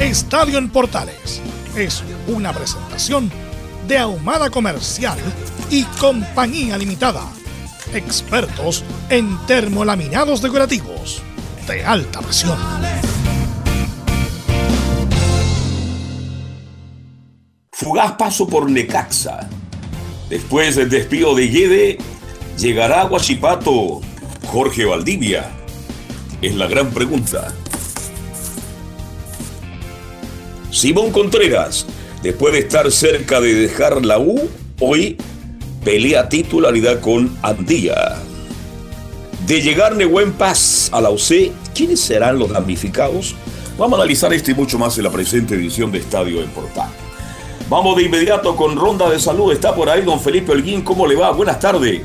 Estadio en Portales es una presentación de Ahumada Comercial y Compañía Limitada. Expertos en termolaminados decorativos de alta presión. Fugaz paso por Necaxa. Después del despido de Guede, llegará a Guachipato Jorge Valdivia. Es la gran pregunta. Simón Contreras, después de estar cerca de dejar la U, hoy pelea titularidad con Andía. De llegar Nehuen Paz a la UC, ¿quiénes serán los damnificados? Vamos a analizar esto y mucho más en la presente edición de Estadio en Portal. Vamos de inmediato con ronda de salud. Está por ahí don Felipe Holguín. ¿Cómo le va? Buenas tardes.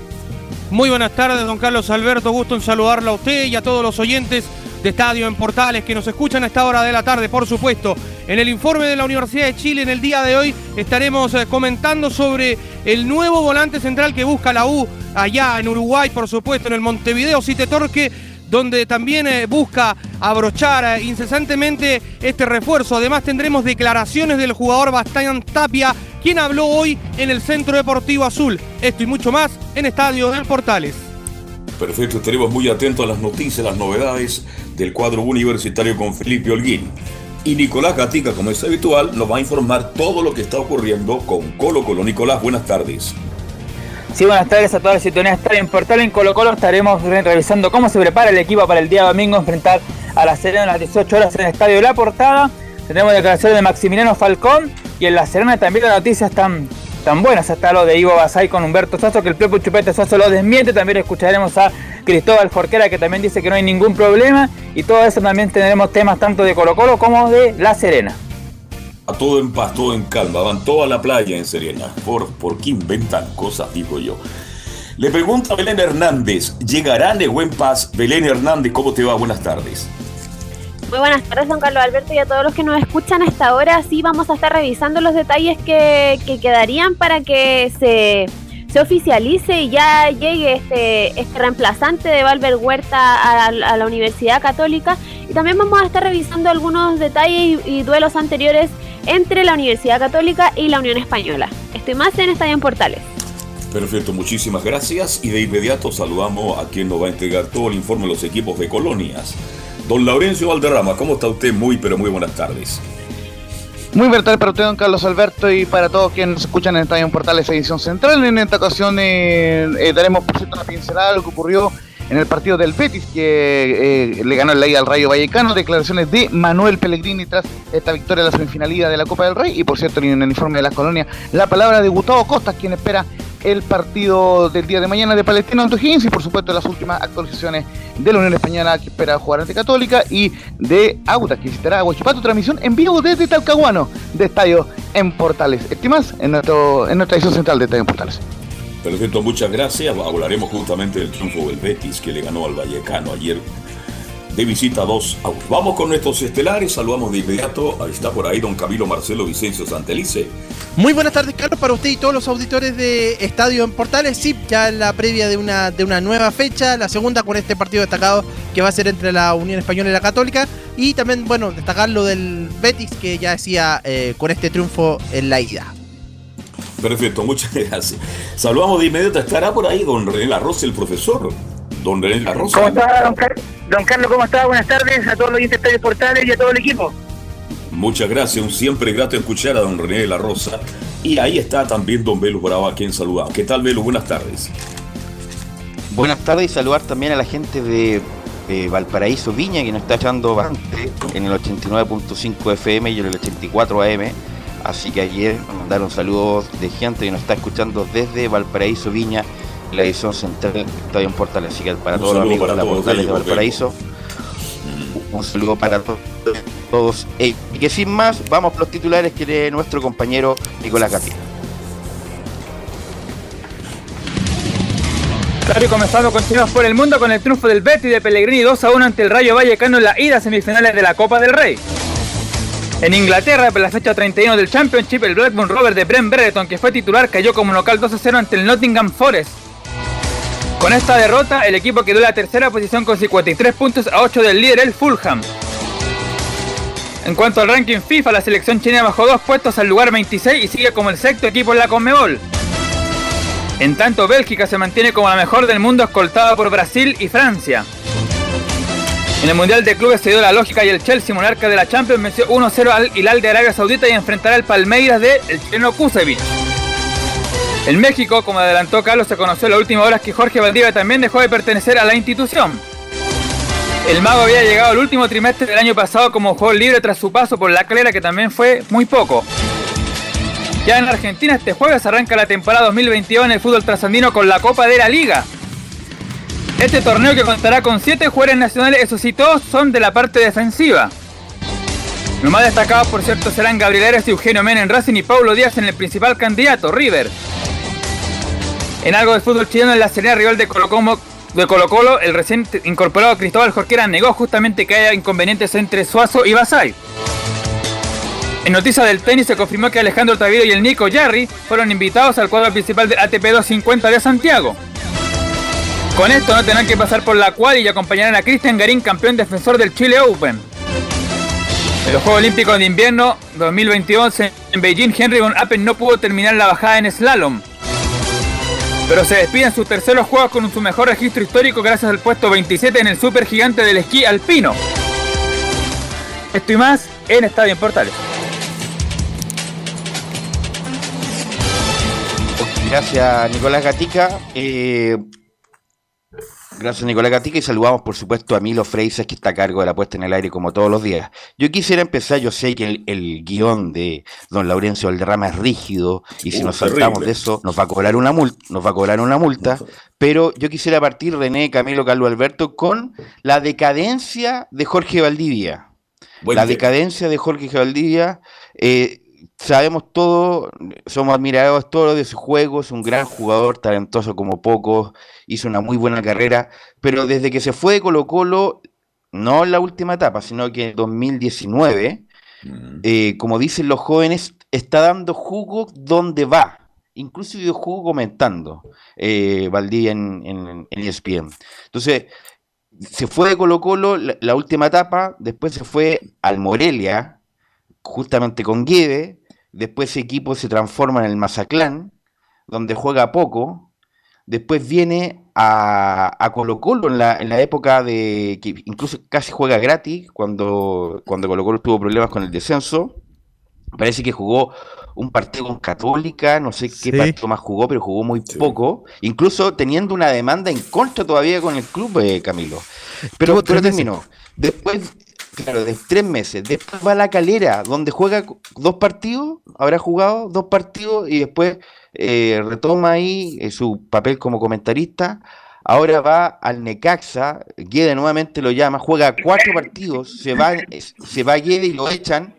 Muy buenas tardes, don Carlos Alberto. Gusto en saludarlo a usted y a todos los oyentes de Estadio en Portales que nos escuchan a esta hora de la tarde, por supuesto. En el informe de la Universidad de Chile en el día de hoy estaremos eh, comentando sobre el nuevo volante central que busca la U allá en Uruguay, por supuesto, en el Montevideo Cite Torque donde también eh, busca abrochar eh, incesantemente este refuerzo. Además tendremos declaraciones del jugador Bastián Tapia, quien habló hoy en el Centro Deportivo Azul. Esto y mucho más en Estadio del Portales. Perfecto, estaremos muy atentos a las noticias, las novedades del cuadro universitario con Felipe Holguín. Y Nicolás Gatica, como es habitual, nos va a informar todo lo que está ocurriendo con Colo Colo. Nicolás, buenas tardes. Sí, buenas tardes a toda la situación Estadio en Portal en Colo Colo. Estaremos revisando cómo se prepara el equipo para el día domingo enfrentar a la Serena a las 18 horas en el Estadio La Portada. Tenemos declaraciones de Maximiliano Falcón y en la Serena también las noticias están tan buenas. Hasta lo de Ivo Basay con Humberto Sasso, que el propio Chupete Sasso lo desmiente. También escucharemos a Cristóbal Jorquera, que también dice que no hay ningún problema. Y todo eso también tendremos temas tanto de Colo Colo como de La Serena. A todo en paz, todo en calma, van toda la playa en Serena. ¿Por, ¿Por qué inventan cosas, digo yo? Le pregunta a Belén Hernández, ¿llegará de buen paz? Belén Hernández, ¿cómo te va? Buenas tardes. Muy buenas tardes, don Carlos Alberto, y a todos los que nos escuchan a esta hora. Sí, vamos a estar revisando los detalles que, que quedarían para que se se oficialice y ya llegue este, este reemplazante de Valver Huerta a, la Universidad Católica. Y también vamos a estar revisando algunos detalles y, duelos anteriores entre la Universidad Católica y la Unión Española. Estoy más en Estadio en Portales. Perfecto, muchísimas gracias y de inmediato saludamos a quien nos va a entregar todo el informe de los equipos de colonias. Don Laurencio Valderrama, ¿cómo está usted? Muy, pero muy buenas tardes. Muy buenas tardes para usted, don Carlos Alberto, y para todos quienes escuchan en Estadio Portales Edición Central. En esta ocasión eh, eh, daremos por cierto una pincelada de lo que ocurrió en el partido del Betis, que eh, le ganó el ley al Rayo Vallecano. Declaraciones de Manuel Pellegrini tras esta victoria de la semifinalidad de la Copa del Rey. Y por cierto, en el informe de las colonias, la palabra de Gustavo Costas, quien espera el partido del día de mañana de Palestino ante Higgins y por supuesto las últimas actualizaciones de la Unión Española que espera jugar ante Católica y de Auta que visitará a Huachipato, transmisión en vivo desde Talcahuano de Estadio en Portales. Estimas en, nuestro, en nuestra edición central de Estadio en Portales. Perfecto, muchas gracias. Hablaremos justamente del triunfo del Betis que le ganó al Vallecano ayer de visita 2 Vamos con nuestros estelares, saludamos de inmediato, ahí está por ahí don Camilo Marcelo Vicencio Santelice. Muy buenas tardes Carlos, para usted y todos los auditores de Estadio en Portales, sí, ya la previa de una, de una nueva fecha, la segunda con este partido destacado que va a ser entre la Unión Española y la Católica, y también, bueno, destacar lo del Betis que ya decía eh, con este triunfo en la ida. Perfecto, muchas gracias. Saludamos de inmediato, estará por ahí don René Larroz, el profesor. Don René Larroz. ¿Cómo está, don Carlos? Don Carlos, ¿cómo está? Buenas tardes a todos los oyentes portales y a todo el equipo. Muchas gracias, un siempre grato escuchar a don René de la Rosa. Y ahí está también don Velo Bravo, a quien saludamos. ¿Qué tal, Velo? Buenas tardes. Buenas tardes y saludar también a la gente de Valparaíso Viña que nos está echando bastante en el 89.5 FM y en el 84 AM. Así que ayer mandar un saludo de gente que nos está escuchando desde Valparaíso Viña, la edición central de Estadio Portales. Así que para todos los amigos de la Portales de Valparaíso, un saludo para todos. y que sin más, vamos por los titulares que lee nuestro compañero Nicolás Gatilla. Claro, y comenzando continuamos por el mundo con el triunfo del Betty de Pellegrini 2 a 1 ante el Rayo Vallecano en la ida semifinales de la Copa del Rey. En Inglaterra, por la fecha 31 del Championship, el Blackburn Rover de Brent Brereton, que fue titular, cayó como local 2 a 0 ante el Nottingham Forest. Con esta derrota, el equipo quedó en la tercera posición con 53 puntos a 8 del líder, el Fulham. En cuanto al ranking FIFA, la selección china bajó dos puestos al lugar 26 y sigue como el sexto equipo en la Conmebol. En tanto, Bélgica se mantiene como la mejor del mundo escoltada por Brasil y Francia. En el Mundial de Clubes se dio la lógica y el Chelsea, monarca de la Champions, venció 1-0 al Hilal de Arabia Saudita y enfrentará al Palmeiras de el chileno Kusevich. En México, como adelantó Carlos, se conoció en las últimas horas que Jorge Valdivia también dejó de pertenecer a la institución. El mago había llegado al último trimestre del año pasado como jugador libre tras su paso por la calera, que también fue muy poco. Ya en Argentina este jueves arranca la temporada 2022 en el fútbol trasandino con la Copa de la Liga. Este torneo que contará con 7 jugadores nacionales, esos sí todos son de la parte defensiva. Los más destacados por cierto serán Gabriel Eres y Eugenio Mena en Racing y Paulo Díaz en el principal candidato, River. En algo de fútbol chileno en la serie rival de Colo, -Colo, de Colo Colo, el recién incorporado Cristóbal Jorquera negó justamente que haya inconvenientes entre Suazo y Basay. En noticias del tenis se confirmó que Alejandro Taviro y el Nico Jarry fueron invitados al cuadro principal del ATP 250 de Santiago. Con esto no tendrán que pasar por la cual y acompañarán a Cristian Garín, campeón defensor del Chile Open. En los Juegos Olímpicos de Invierno 2022 en Beijing, Henry Von Appen no pudo terminar la bajada en slalom. Pero se despide en sus terceros juegos con su mejor registro histórico gracias al puesto 27 en el super gigante del esquí alpino. Esto y más en Estadio en Portales. Gracias, Nicolás Gatica. Eh, gracias, Nicolás Gatica. Y saludamos, por supuesto, a Milo Freises, que está a cargo de la puesta en el aire como todos los días. Yo quisiera empezar, yo sé que el, guion de don Laurencio Valderrama es rígido, y si uh, nos saltamos de eso, nos va a cobrar una multa, nos va a cobrar una multa. Pero yo quisiera partir, René, Camilo, Carlos Alberto, con la decadencia de Jorge Valdivia. la decadencia de Jorge Valdivia. Eh, sabemos todo, somos admiradores todos de su juego, es un gran jugador, talentoso como pocos, hizo una muy buena carrera, pero desde que se fue de Colo Colo, no en la última etapa, sino que en 2019, mm. eh, como dicen los jóvenes, está dando jugo donde va. Incluso dio jugo comentando eh, Valdivia en, en, ESPN. Entonces, se fue de Colo Colo la, última etapa, después se fue al Morelia, justamente con Guede, Después ese equipo se transforma en el Mazaclán, donde juega poco. Después viene a, Colo Colo en la, en la, época de que incluso casi juega gratis, cuando, cuando Colo Colo tuvo problemas con el descenso. Parece que jugó un partido con Católica, no sé qué partido más jugó, pero jugó muy poco, incluso teniendo una demanda en contra todavía con el club, eh, Camilo. Pero, pero terminó. Después Claro, de tres meses. Después va a la calera, donde juega dos partidos, habrá jugado dos partidos y después eh, retoma ahí eh, su papel como comentarista. Ahora va al Necaxa, Guede nuevamente lo llama, juega cuatro partidos, se va, se va Guede y lo echan.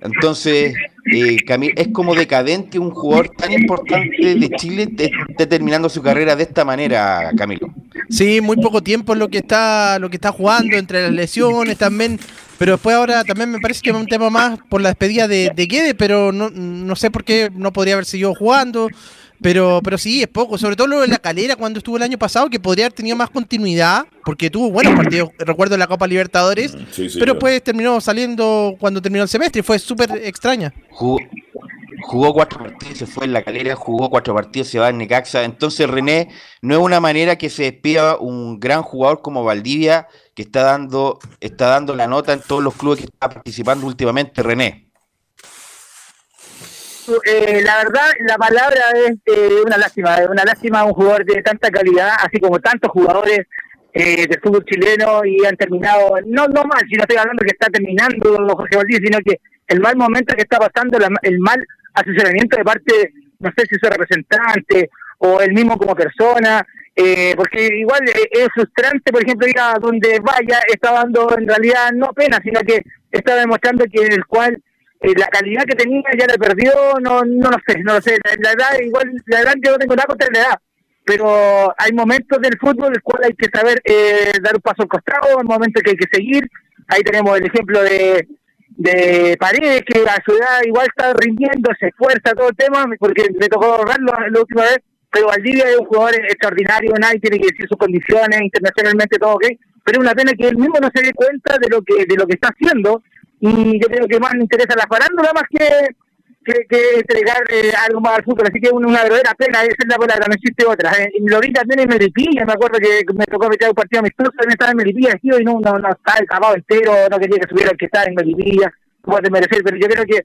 Entonces, eh, es como decadente un jugador tan importante de Chile esté terminando su carrera de esta manera, Camilo. Sí, muy poco tiempo es lo que está, lo que está jugando, entre las lesiones también. Pero después ahora también me parece que es un tema más por la despedida de, de Guede, pero no, no sé por qué no podría haber seguido jugando. Pero, pero sí, es poco. Sobre todo lo de la calera cuando estuvo el año pasado, que podría haber tenido más continuidad, porque tuvo buenos partidos, recuerdo la Copa Libertadores, mm, pero después terminó saliendo cuando terminó el semestre y fue súper extraña. Jugó, cuatro partidos, se fue en la calera, jugó cuatro partidos, se va en Necaxa. Entonces, René, no es una manera que se despida un gran jugador como Valdivia, que está dando, está dando la nota en todos los clubes que está participando últimamente, René. Eh, la verdad, la palabra es eh, una lástima, una lástima un jugador de tanta calidad, así como tantos jugadores eh, del fútbol chileno y han terminado, no no mal, si no estoy hablando que está terminando Jorge Valdés, sino que el mal momento que está pasando, el mal asesoramiento de parte, no sé si su representante o el mismo como persona, eh, porque igual es frustrante, por ejemplo, ir a donde vaya, está dando en realidad no pena, sino que está demostrando que el cual eh, la calidad que tenía ya la perdió, no no lo sé, no lo sé, la, edad, igual, la edad yo no tengo nada contra la edad, pero hay momentos del fútbol el cual hay que saber eh, dar un paso al costado, hay momentos que hay que seguir, ahí tenemos el ejemplo de de Paredes, que a su edad igual está rindiendo, se esfuerza todo el tema, porque le tocó ahorrarlo la última vez, pero Valdivia es un jugador extraordinario, nadie tiene que decir sus condiciones, internacionalmente todo ok, pero es una pena que él mismo no se dé cuenta de lo que de lo que está haciendo, y yo creo que más le interesa la farándula más que, que, entregar eh, algo más al fútbol. Así que es una, verdadera pena, esa es la palabra, no existe otra. Eh, lo vi también en Melipilla, me acuerdo que me tocó meter un partido amistoso, también estaba en Melipilla, y no, no, no estaba acabado entero, no quería que subiera el que estaba en Melipilla, puede merecer, pero yo creo que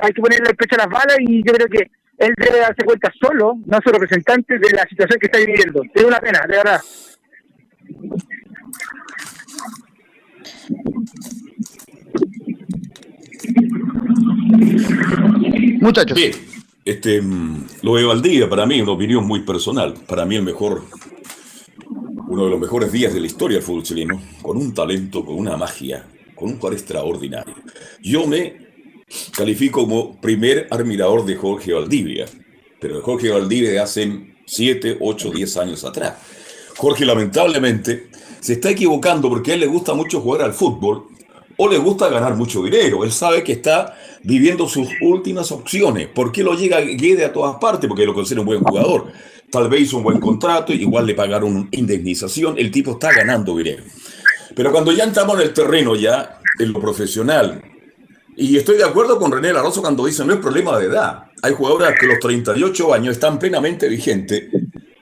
hay que ponerle el pecho a las balas y yo creo que él debe darse cuenta solo, no su representante, de la situación que está viviendo. Es una pena, de verdad. Muchachos. Bien, este, mm, lo de Valdivia para mí, una opinión muy personal, para mí el mejor, uno de los mejores días de la historia del fútbol chileno, con un talento, con una magia, con un jugador extraordinario. Yo me califico como primer admirador de Jorge Valdivia, pero de Jorge Valdivia de hace 7, 8, 10 años atrás. Jorge lamentablemente se está equivocando porque a él le gusta mucho jugar al fútbol o le gusta ganar mucho dinero. Él sabe que está viviendo sus últimas opciones. ¿Por qué lo llega Guede a todas partes? Porque lo considera un buen jugador. Tal vez hizo un buen contrato, igual le pagaron indemnización. El tipo está ganando dinero. Pero cuando ya entramos en el terreno, ya en lo profesional, y estoy de acuerdo con René Laroso cuando dice no es problema de edad. Hay jugadores que los 38 años están plenamente vigentes.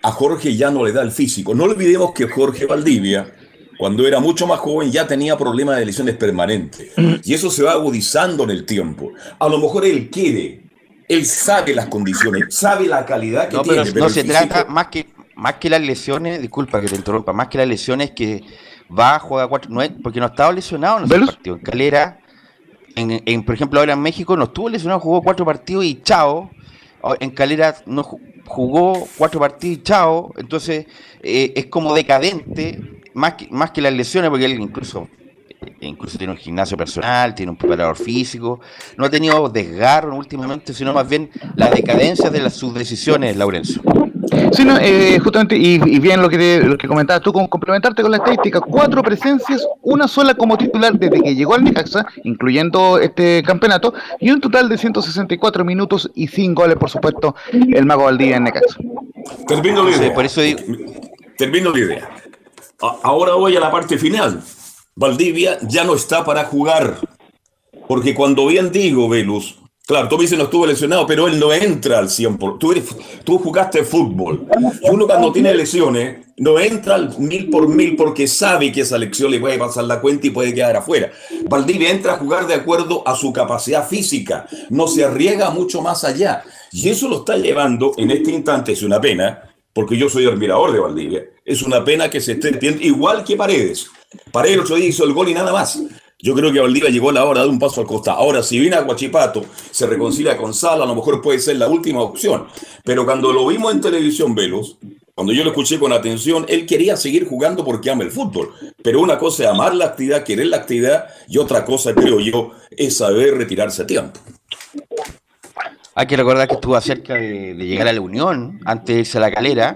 A Jorge ya no le da el físico. No olvidemos que Jorge Valdivia cuando era mucho más joven ya tenía problemas de lesiones permanentes. Y eso se va agudizando en el tiempo. A lo mejor él quiere, él sabe las condiciones, sabe la calidad que tiene. Pero no se trata más que, más que las lesiones, disculpa que te interrumpa, más que las lesiones que va, a jugar cuatro, no es, porque no estaba lesionado en ese partido. En Calera, en, por ejemplo, ahora en México no estuvo lesionado, jugó cuatro partidos y chao. En Calera no jugó cuatro partidos y chao. Entonces eh, es como decadente más que, más que las lesiones, porque él incluso incluso tiene un gimnasio personal, tiene un preparador físico, no ha tenido desgarro últimamente, sino más bien la decadencia de las, sus decisiones, Laurencio. Sí, no, eh, justamente, y, bien lo que, lo que comentabas tú, con complementarte con la estadística, cuatro presencias, una sola como titular desde que llegó al Necaxa, incluyendo este campeonato, y un total de 164 minutos y 5 goles, por supuesto, el Mago Valdía en Necaxa. Termino la idea. por eso Termino la idea. Ahora voy a la parte final. Valdivia ya no está para jugar. Porque cuando bien digo, Velus, claro, tú me dices no estuvo lesionado, pero él no entra al 100%. Tú, tú jugaste fútbol. uno cuando tiene lesiones no entra al mil por mil porque sabe que esa lección le puede pasar la cuenta y puede quedar afuera. Valdivia entra a jugar de acuerdo a su capacidad física. No se arriesga mucho más allá. Y eso lo está llevando en este instante, es una pena, porque yo soy admirador de Valdivia. Es una pena que se esté igual que Paredes. Paredes otro hizo el gol y nada más. Yo creo que Valdivia llegó la hora de un paso al costado. Ahora, si viene a Guachipato, se reconcilia con Sala, a lo mejor puede ser la última opción. Pero cuando lo vimos en televisión, Velos, cuando yo lo escuché con atención, él quería seguir jugando porque ama el fútbol. Pero una cosa es amar la actividad, querer la actividad, y otra cosa, creo yo, es saber retirarse a tiempo. Hay que recordar que estuvo cerca de, llegar a la Unión antes de irse a la calera.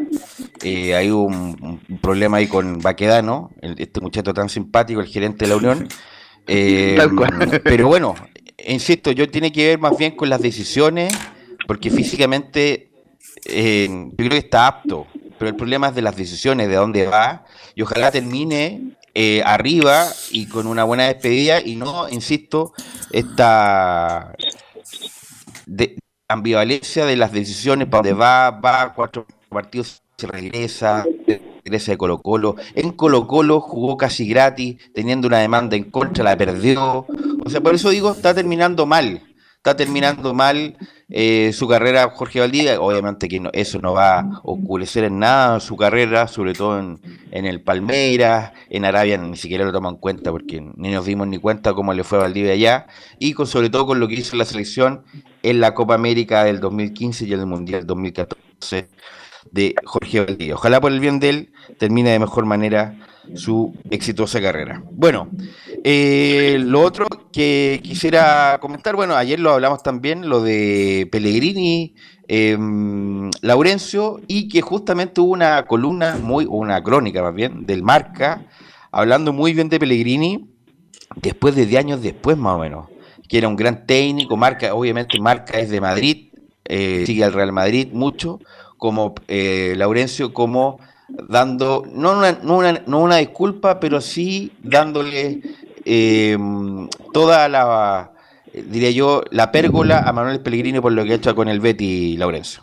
Eh, hay un, problema ahí con Baquedano, este muchacho tan simpático, el gerente de la Unión. Eh, pero bueno, insisto, yo tiene que ver más bien con las decisiones, porque físicamente eh, yo creo que está apto, pero el problema es de las decisiones, de dónde va, y ojalá termine eh, arriba y con una buena despedida y no, insisto, esta de, ambivalencia de las decisiones, para dónde va, va, cuatro partidos se regresa. regresa de Colo Colo. En Colo Colo jugó casi gratis, teniendo una demanda en contra, la perdió. O sea, por eso digo, está terminando mal. Está terminando mal eh, su carrera Jorge Valdivia. Obviamente que eso no va a oscurecer en nada su carrera, sobre todo en, el Palmeiras, en Arabia ni siquiera lo toman en cuenta porque ni nos dimos ni cuenta cómo le fue a Valdivia allá. Y con, sobre todo con lo que hizo la selección en la Copa América del 2015 y en el Mundial 2014 de Jorge Valdivia. Ojalá por el bien de él termine de mejor manera su exitosa carrera. Bueno, eh, lo otro que quisiera comentar, bueno, ayer lo hablamos también, lo de Pellegrini, eh, Laurencio, y que justamente hubo una columna, muy, una crónica más bien, del Marca, hablando muy bien de Pellegrini, después de 10 años después más o menos, que era un gran técnico, Marca, obviamente Marca es de Madrid, eh, sigue al Real Madrid mucho, como eh, Laurencio, como dando, no una, no, una, no una disculpa, pero sí dándole eh, toda la, diría yo, la pérgola a Manuel Pellegrini por lo que ha hecho con el Betty Laurencio.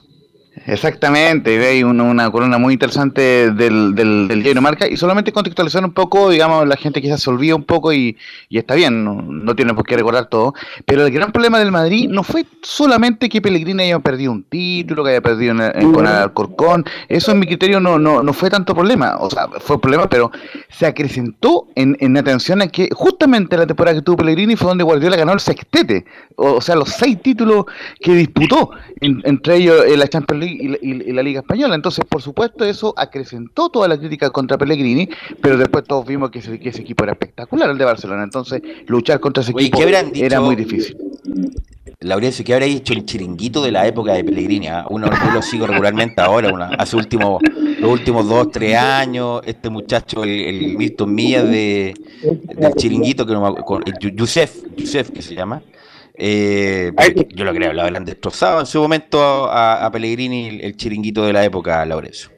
Exactamente, y veis una, una, columna muy interesante del, del, del diario Marca y solamente contextualizar un poco, digamos, la gente quizás se olvida un poco y, y está bien, no, no, tiene por qué recordar todo, pero el gran problema del Madrid no fue solamente que Pellegrini haya perdido un título, que haya perdido en, en, con Alcorcón, eso en mi criterio no, no, no fue tanto problema, o sea, fue problema, pero se acrecentó en, en atención a que justamente la temporada que tuvo Pellegrini fue donde Guardiola ganó el sextete, o, o sea, los seis títulos que disputó, en, entre ellos eh, la Champions League y la, y la, Liga Española. Entonces, por supuesto, eso acrecentó toda la crítica contra Pellegrini, pero después todos vimos que ese, que ese equipo era espectacular, el de Barcelona. Entonces, luchar contra ese Oye, equipo era muy difícil. Laurencio, ¿qué habría hecho el chiringuito de la época de Pellegrini? ¿eh? Uno yo lo sigo regularmente ahora, una, hace último, los últimos dos, tres años, este muchacho, el, el Milton Millas de, del chiringuito, que no, con, el Yusef, Yusef que se llama, eh, yo lo creo, lo habrán destrozado en su momento a, a Pellegrini el, el, chiringuito de la época, Laurencio.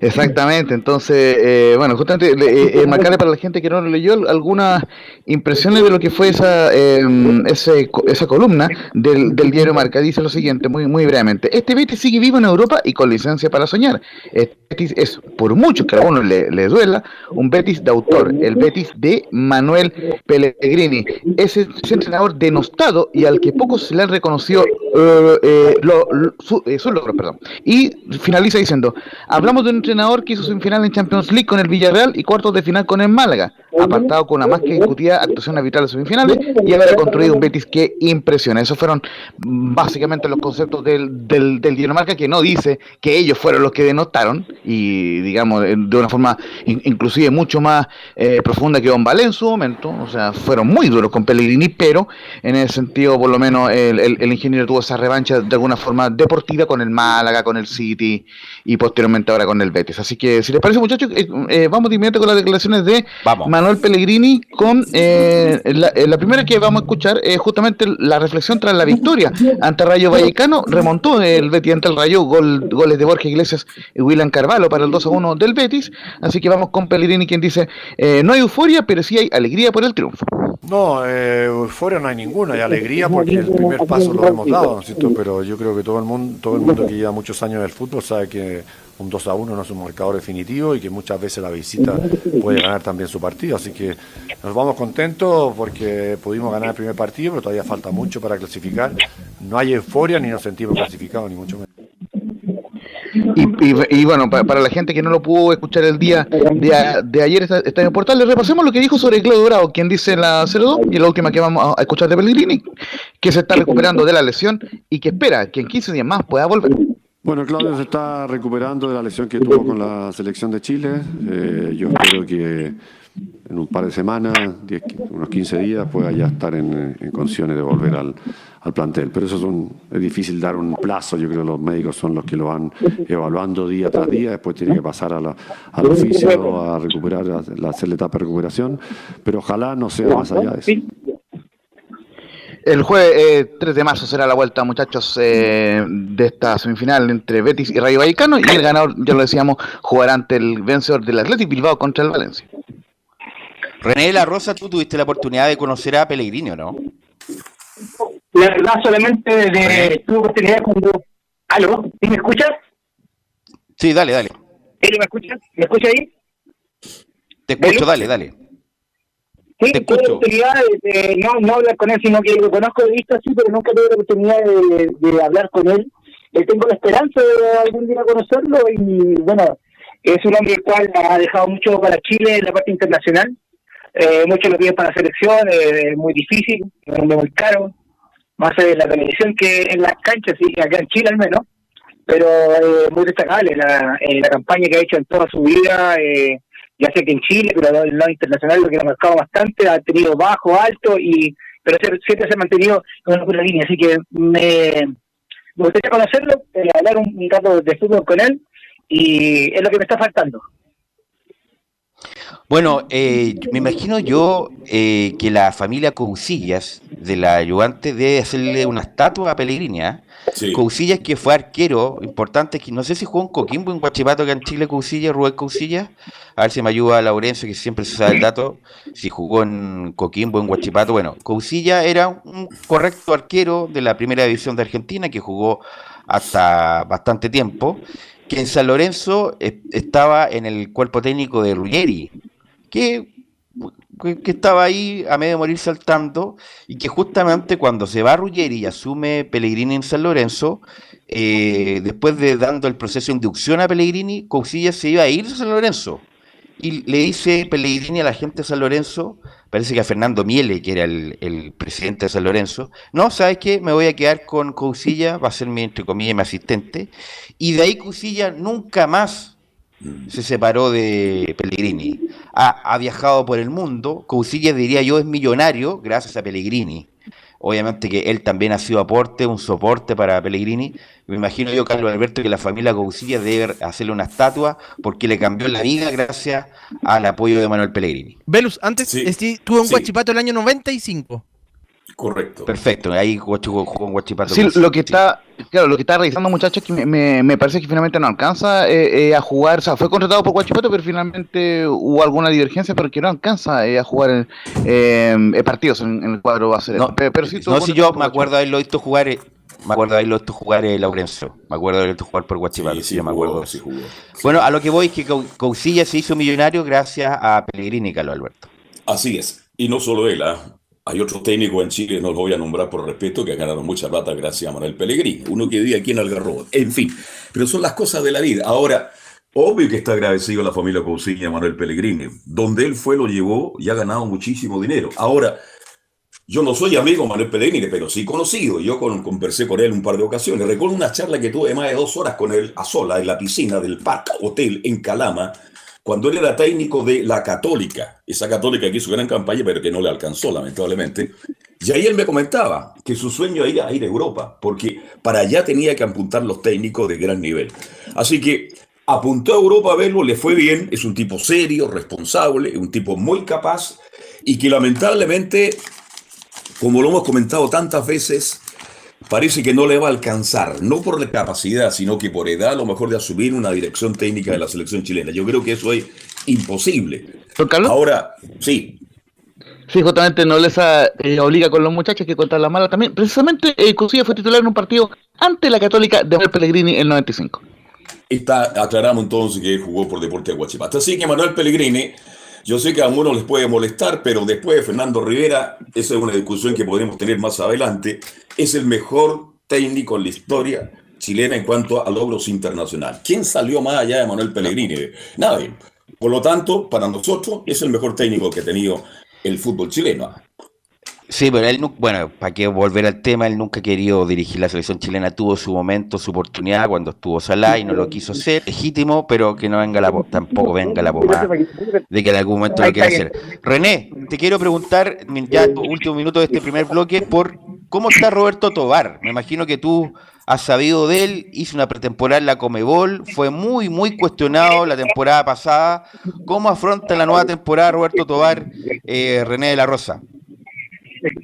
Exactamente, entonces, eh, bueno, justamente eh, marcarle para la gente que no lo leyó algunas impresiones de lo que fue esa eh, ese, esa columna del, del, diario Marca. Dice lo siguiente, muy muy brevemente. Este Betis sigue vivo en Europa y con licencia para soñar. Este Betis es, por mucho que a algunos le, le duela, un Betis de autor, el Betis de Manuel Pellegrini. Ese entrenador denostado y al que pocos le han reconocido lo, lo, su, sus logros, perdón. Y finaliza diciendo, hablamos de un entrenador que hizo su final en Champions League con el Villarreal y cuartos de final con el Málaga, apartado con una más que discutida actuación arbitral de semifinales y haber construido un Betis que impresiona. Esos fueron básicamente los conceptos del, del, del Dinamarca que no dice que ellos fueron los que denotaron y digamos de una forma in, inclusive mucho más eh, profunda que Don Valé en su momento, o sea, fueron muy duros con Pellegrini, pero en ese sentido por lo menos el, el, el ingeniero tuvo esa revancha de alguna forma deportiva con el Málaga, con el City y posteriormente ahora con el Betis. Así que, si les parece, muchachos, eh, eh, vamos de inmediato con las declaraciones de vamos. Manuel Pellegrini. Con eh, la, la, primera que vamos a escuchar es justamente la reflexión tras la victoria ante Rayo Vallecano. Remontó el Betis ante el Rayo, gol, goles de Borja Iglesias y William Carvalho para el 2 a 1 del Betis. Así que vamos con Pellegrini, quien dice: No hay euforia, pero sí hay alegría por el triunfo. No, eh, euforia no hay ninguna, hay alegría porque el primer paso lo hemos dado. Pero yo creo que todo el mundo, todo el mundo que lleva muchos años en el fútbol sabe que un 2 a 1 no es un marcador definitivo y que muchas veces la visita puede ganar también su partido. Así que nos vamos contentos porque pudimos ganar el primer partido, pero todavía falta mucho para clasificar. No hay euforia ni nos sentimos clasificados, ni mucho menos. Y, y, y, bueno, para, para, la gente que no lo pudo escuchar el día de, a, de ayer, está, está, en el portal, le repasemos lo que dijo sobre Claudio Bravo, quien dice en la 02 y la última que vamos a escuchar de Pellegrini, que se está recuperando de la lesión y que espera que en 15 días más pueda volver. Bueno, Claudio se está recuperando de la lesión que tuvo con la selección de Chile. Eh, yo espero que en un par de semanas, 10, unos 15 días, pueda ya estar en, condiciones de volver al, al plantel. Pero eso es, un, es, difícil dar un plazo, yo creo que los médicos son los que lo van evaluando día tras día, después tiene que pasar a la, al oficio a recuperar, a, hacer la etapa de recuperación, pero ojalá no sea más allá de eso. El jueves eh, 3 de marzo será la vuelta, muchachos, eh, de esta semifinal entre Betis y Rayo Vallecano y el ganador, ya lo decíamos, jugará ante el vencedor del Atlético Bilbao contra el Valencia. René La Rosa, tú tuviste la oportunidad de conocer a Pellegrino, ¿no? La verdad, solamente de, tuve oportunidad cuando... ¿Aló? ¿Sí me escuchas? Sí, dale, dale. ¿me escucha? ¿Me escucha ahí? Te escucho, dale, dale. Sí, tuve la oportunidad de, no, no hablar con él, sino que lo conozco de vista, sí, pero nunca tuve la oportunidad de, de hablar con él. Eh, tengo la esperanza de algún día conocerlo y, bueno, es un hombre el cual ha dejado mucho para Chile en la parte internacional. Eh, mucho lo piden para la selección, es muy difícil, es muy caro, más en la televisión que en las canchas, sí, acá en Chile al menos, pero eh, muy destacable la, la campaña que ha hecho en toda su vida. Eh, ya sé que en Chile, pero el lado internacional lo que ha marcado bastante, ha tenido bajo, alto, y pero siempre se ha mantenido en una línea, así que me, me gustaría conocerlo, eh, hablar un, rato de fútbol con él, y es lo que me está faltando. Bueno, eh, me imagino yo eh, que la familia Cousillas de la ayudante debe hacerle una estatua a Pellegrini, ¿eh? Cousillas que fue arquero importante, que no sé si jugó en Coquimbo, en Guachipato, que en Chile Cousillas, Rubén Cousillas, a ver si me ayuda Laurencio, que siempre se sabe el dato, si jugó en Coquimbo, en Guachipato, bueno, Cousillas era un correcto arquero de la primera división de Argentina, que jugó hasta bastante tiempo, que en San Lorenzo eh, estaba en el cuerpo técnico de Ruggeri, que que estaba ahí a medio de morir saltando y que justamente cuando se va Ruggeri y asume Pellegrini en San Lorenzo, eh, después de dando el proceso de inducción a Pellegrini, Cousillas se iba a ir a San Lorenzo. Y le dice Pellegrini a la gente de San Lorenzo, parece que a Fernando Miele, que era el, presidente de San Lorenzo, no, ¿sabes qué? Me voy a quedar con Cousillas, va a ser mi, entre comillas, mi asistente. Y de ahí Cousillas nunca más se separó de Pellegrini. Ha, viajado por el mundo. Cousillas, diría yo, es millonario gracias a Pellegrini. Obviamente que él también ha sido aporte, un soporte para Pellegrini. Me imagino yo, Carlos Alberto, que la familia Cousillas debe hacerle una estatua porque le cambió la vida gracias al apoyo de Manuel Pellegrini. Velus, antes estuvo en Guachipato el año 95. Correcto. Perfecto, ahí jugó, con Guachipato. Sí, lo que está, claro, lo que está revisando muchachos que me, me, parece que finalmente no alcanza eh, eh, a jugar, o sea, fue contratado por Guachipato, pero finalmente hubo alguna divergencia porque no alcanza eh, a jugar en, partidos en, el cuadro base. No, pero, sí, no si yo me acuerdo de haberlo visto jugar, me acuerdo de haberlo visto jugar Laurencio, me acuerdo de haberlo visto jugar por Guachipato, sí, me acuerdo. Sí jugó. Bueno, a lo que voy es que Causilla se hizo millonario gracias a Pellegrini, Carlos Alberto. Así es, y no solo él, ¿ah? Hay otros técnicos en Chile, no los voy a nombrar por respeto, que ganaron mucha plata gracias a Manuel Pellegrini, uno que vive aquí en Algarrobo. En fin, pero son las cosas de la vida. Ahora, obvio que está agradecido a la familia Cousiña Manuel Pellegrini. Donde él fue lo llevó y ha ganado muchísimo dinero. Ahora, yo no soy amigo de Manuel Pellegrini, pero sí conocido. Yo conversé con él un par de ocasiones. Recuerdo una charla que tuve más de dos horas con él a sola en la piscina del Park Hotel en Calama, cuando él era técnico de la Católica, esa Católica que hizo gran campaña, pero que no le alcanzó, lamentablemente. Y ahí él me comentaba que su sueño era ir a Europa, porque para allá tenía que apuntar los técnicos de gran nivel. Así que apuntó a Europa a verlo, le fue bien, es un tipo serio, responsable, un tipo muy capaz y que lamentablemente, como lo hemos comentado tantas veces, parece que no le va a alcanzar, no por la capacidad, sino que por edad, a lo mejor de asumir una dirección técnica de la selección chilena. Yo creo que eso es imposible. Ahora, sí. Sí, justamente no les eh, obliga con los muchachos que contar la mala también. Precisamente, eh, fue titular en un partido ante la Católica de Manuel Pellegrini en el 95. Está, aclaramos entonces que jugó por Deporte de Guachipato. Así que Manuel Pellegrini yo sé que a algunos les puede molestar, pero después de Fernando Rivera, esa es una discusión que podremos tener más adelante, es el mejor técnico en la historia chilena en cuanto a logros internacionales. ¿Quién salió más allá de Manuel Pellegrini? Nadie. Por lo tanto, para nosotros es el mejor técnico que ha tenido el fútbol chileno. Sí, pero él, bueno, para que volver al tema, él nunca ha querido dirigir la selección chilena, tuvo su momento, su oportunidad cuando estuvo Salah y no lo quiso hacer, legítimo, pero que no venga la tampoco venga la pomada de que en algún momento lo quiera hacer. René, te quiero preguntar, ya tu último minuto de este primer bloque, por cómo está Roberto Tobar. Me imagino que tú has sabido de él, hizo una pretemporada en la Comebol, fue muy, muy cuestionado la temporada pasada. ¿Cómo afronta la nueva temporada Roberto Tobar, eh, René de la Rosa?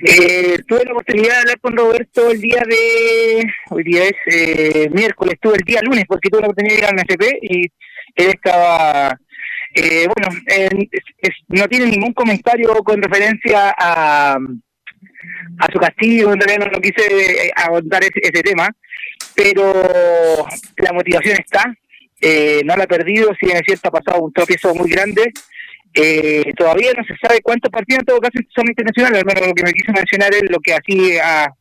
Eh, tuve la oportunidad de hablar con Roberto el día de. Hoy día es eh, miércoles, tuve el día lunes porque tuve la oportunidad de ir al NFP y él estaba. Eh, bueno, no tiene ningún comentario con referencia a, a su castillo, en realidad no, quise eh, abordar ese, ese tema, pero la motivación está, eh, no la ha perdido, si bien es cierto, ha pasado un tropiezo muy grande. Eh, todavía no se sabe cuántos partidos en todo caso son internacionales, al menos lo que me quise mencionar es lo que así a,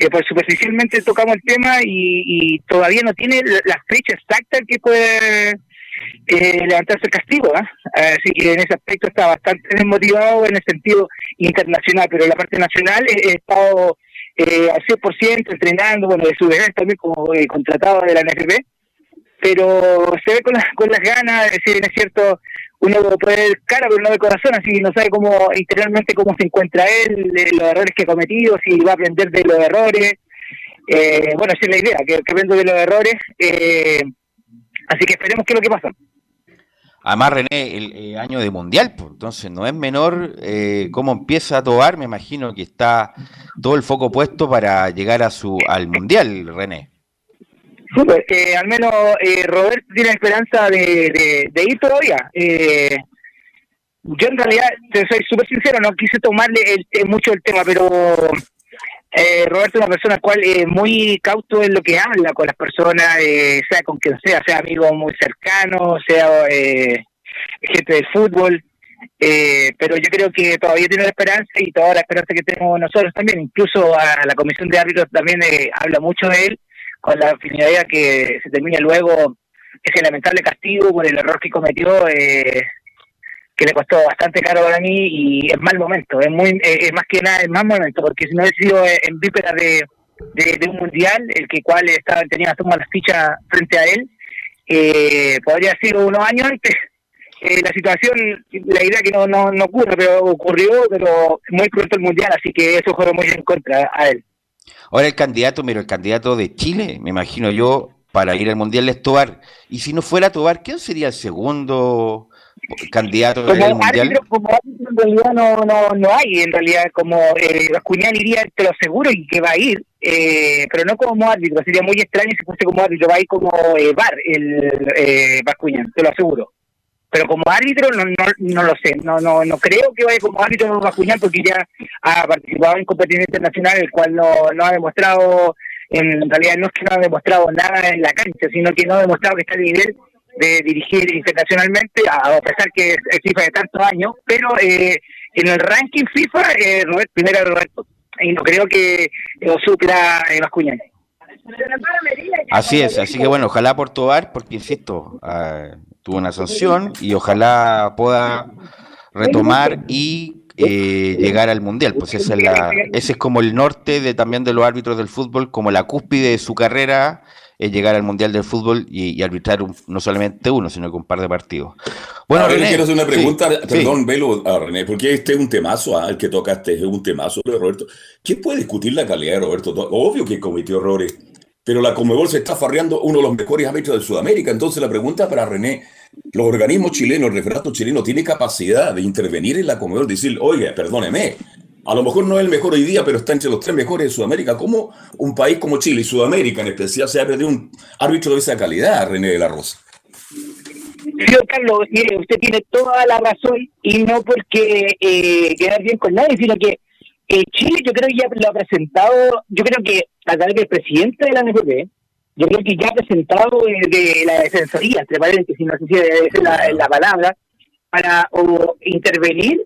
eh, pues superficialmente tocamos el tema y, todavía no tiene la fecha exacta que puede eh, levantarse el castigo. ¿ah? Así que en ese aspecto está bastante desmotivado en el sentido internacional, pero en la parte nacional he, estado eh, al 100% entrenando, bueno, de su vez también como eh, contratado de la NFP, pero se ve con, con las ganas, es decir, es cierto, uno puede ver cara, pero no de corazón, así no sabe cómo interiormente cómo se encuentra él, los errores que ha cometido, si va a aprender de los errores. Eh, bueno, esa es la idea, que, aprenda de los errores. Eh, así que esperemos qué es lo que pasa. Además, René, el, año de mundial, pues, entonces no es menor eh, cómo empieza a tobar. Me imagino que está todo el foco puesto para llegar a su al mundial, René. Pues, al menos eh, Roberto tiene esperanza de, ir todavía. Eh, yo en realidad, te soy súper sincero, no quise tomarle mucho el tema, pero eh, Roberto es una persona cual es muy cauto en lo que habla con las personas, eh, sea con quien sea, sea amigo muy cercano, sea gente del fútbol. pero yo creo que todavía tiene la esperanza y toda la esperanza que tenemos nosotros también, incluso a la comisión de árbitros también habla mucho de él con la finalidad que se termine luego ese lamentable castigo por el error que cometió, eh, que le costó bastante caro para mí y es mal momento, es muy es más que nada es mal momento, porque si no hubiese sido en víspera de, de, un mundial, el que cual estaba tenía tomar las fichas frente a él, eh, podría ser unos años antes. Eh, la situación, la idea que no, no, no ocurre, pero ocurrió, pero muy pronto el mundial, así que eso fue muy en contra a él. Ahora el candidato, mira, el candidato de Chile, me imagino yo, para ir al Mundial es Tobar. Y si no fuera Tobar, ¿quién sería el segundo candidato del Mundial? como árbitro en realidad no, no, no hay, en realidad como eh, iría, te lo aseguro, y que va a ir, eh, pero no como árbitro, sería muy extraño si fuese como árbitro, va a ir como eh, bar el eh, Bascuñán, te lo aseguro pero como árbitro no, no, no lo sé, no, no, no creo que vaya como árbitro Bascuñán porque ya ha participado en competición internacional, el cual no, no ha demostrado, en realidad no es que no ha demostrado nada en la cancha, sino que no ha demostrado que está a nivel de dirigir internacionalmente, a pesar que es FIFA de tantos años, pero eh, en el ranking FIFA, eh, Robert, primero Roberto, y no creo que lo supera eh, Bascuñán. Así es, así que bueno, ojalá por Tobar, porque insisto, uh, tuvo una sanción y ojalá pueda retomar y eh, llegar al mundial. Pues esa es la, ese es como el norte de también de los árbitros del fútbol, como la cúspide de su carrera es llegar al mundial del fútbol y, arbitrar no solamente uno, sino que un par de partidos. Bueno, René, quiero hacer una pregunta, perdón, Velo, a René, porque este es un temazo, ah, el que tocaste es un temazo de Roberto. ¿Quién puede discutir la calidad de Roberto? Obvio que cometió errores pero la Comebol se está farreando uno de los mejores árbitros de Sudamérica. Entonces la pregunta para René, los organismos chilenos, el referato chileno, tiene capacidad de intervenir en la Comebol, decir, oye, perdóneme, a lo mejor no es el mejor hoy día, pero está entre los tres mejores de Sudamérica. ¿Cómo un país como Chile y Sudamérica en especial se ha perdido un árbitro de esa calidad, René de la Rosa? Señor Carlos, mire, usted tiene toda la razón y no porque eh, quedar bien con nadie, sino que eh, Chile yo creo que ya lo ha presentado, yo creo que a través del presidente de la NFP, yo creo que ya ha presentado de la defensoría, entre paréntesis, si no sé si es la, la palabra, para intervenir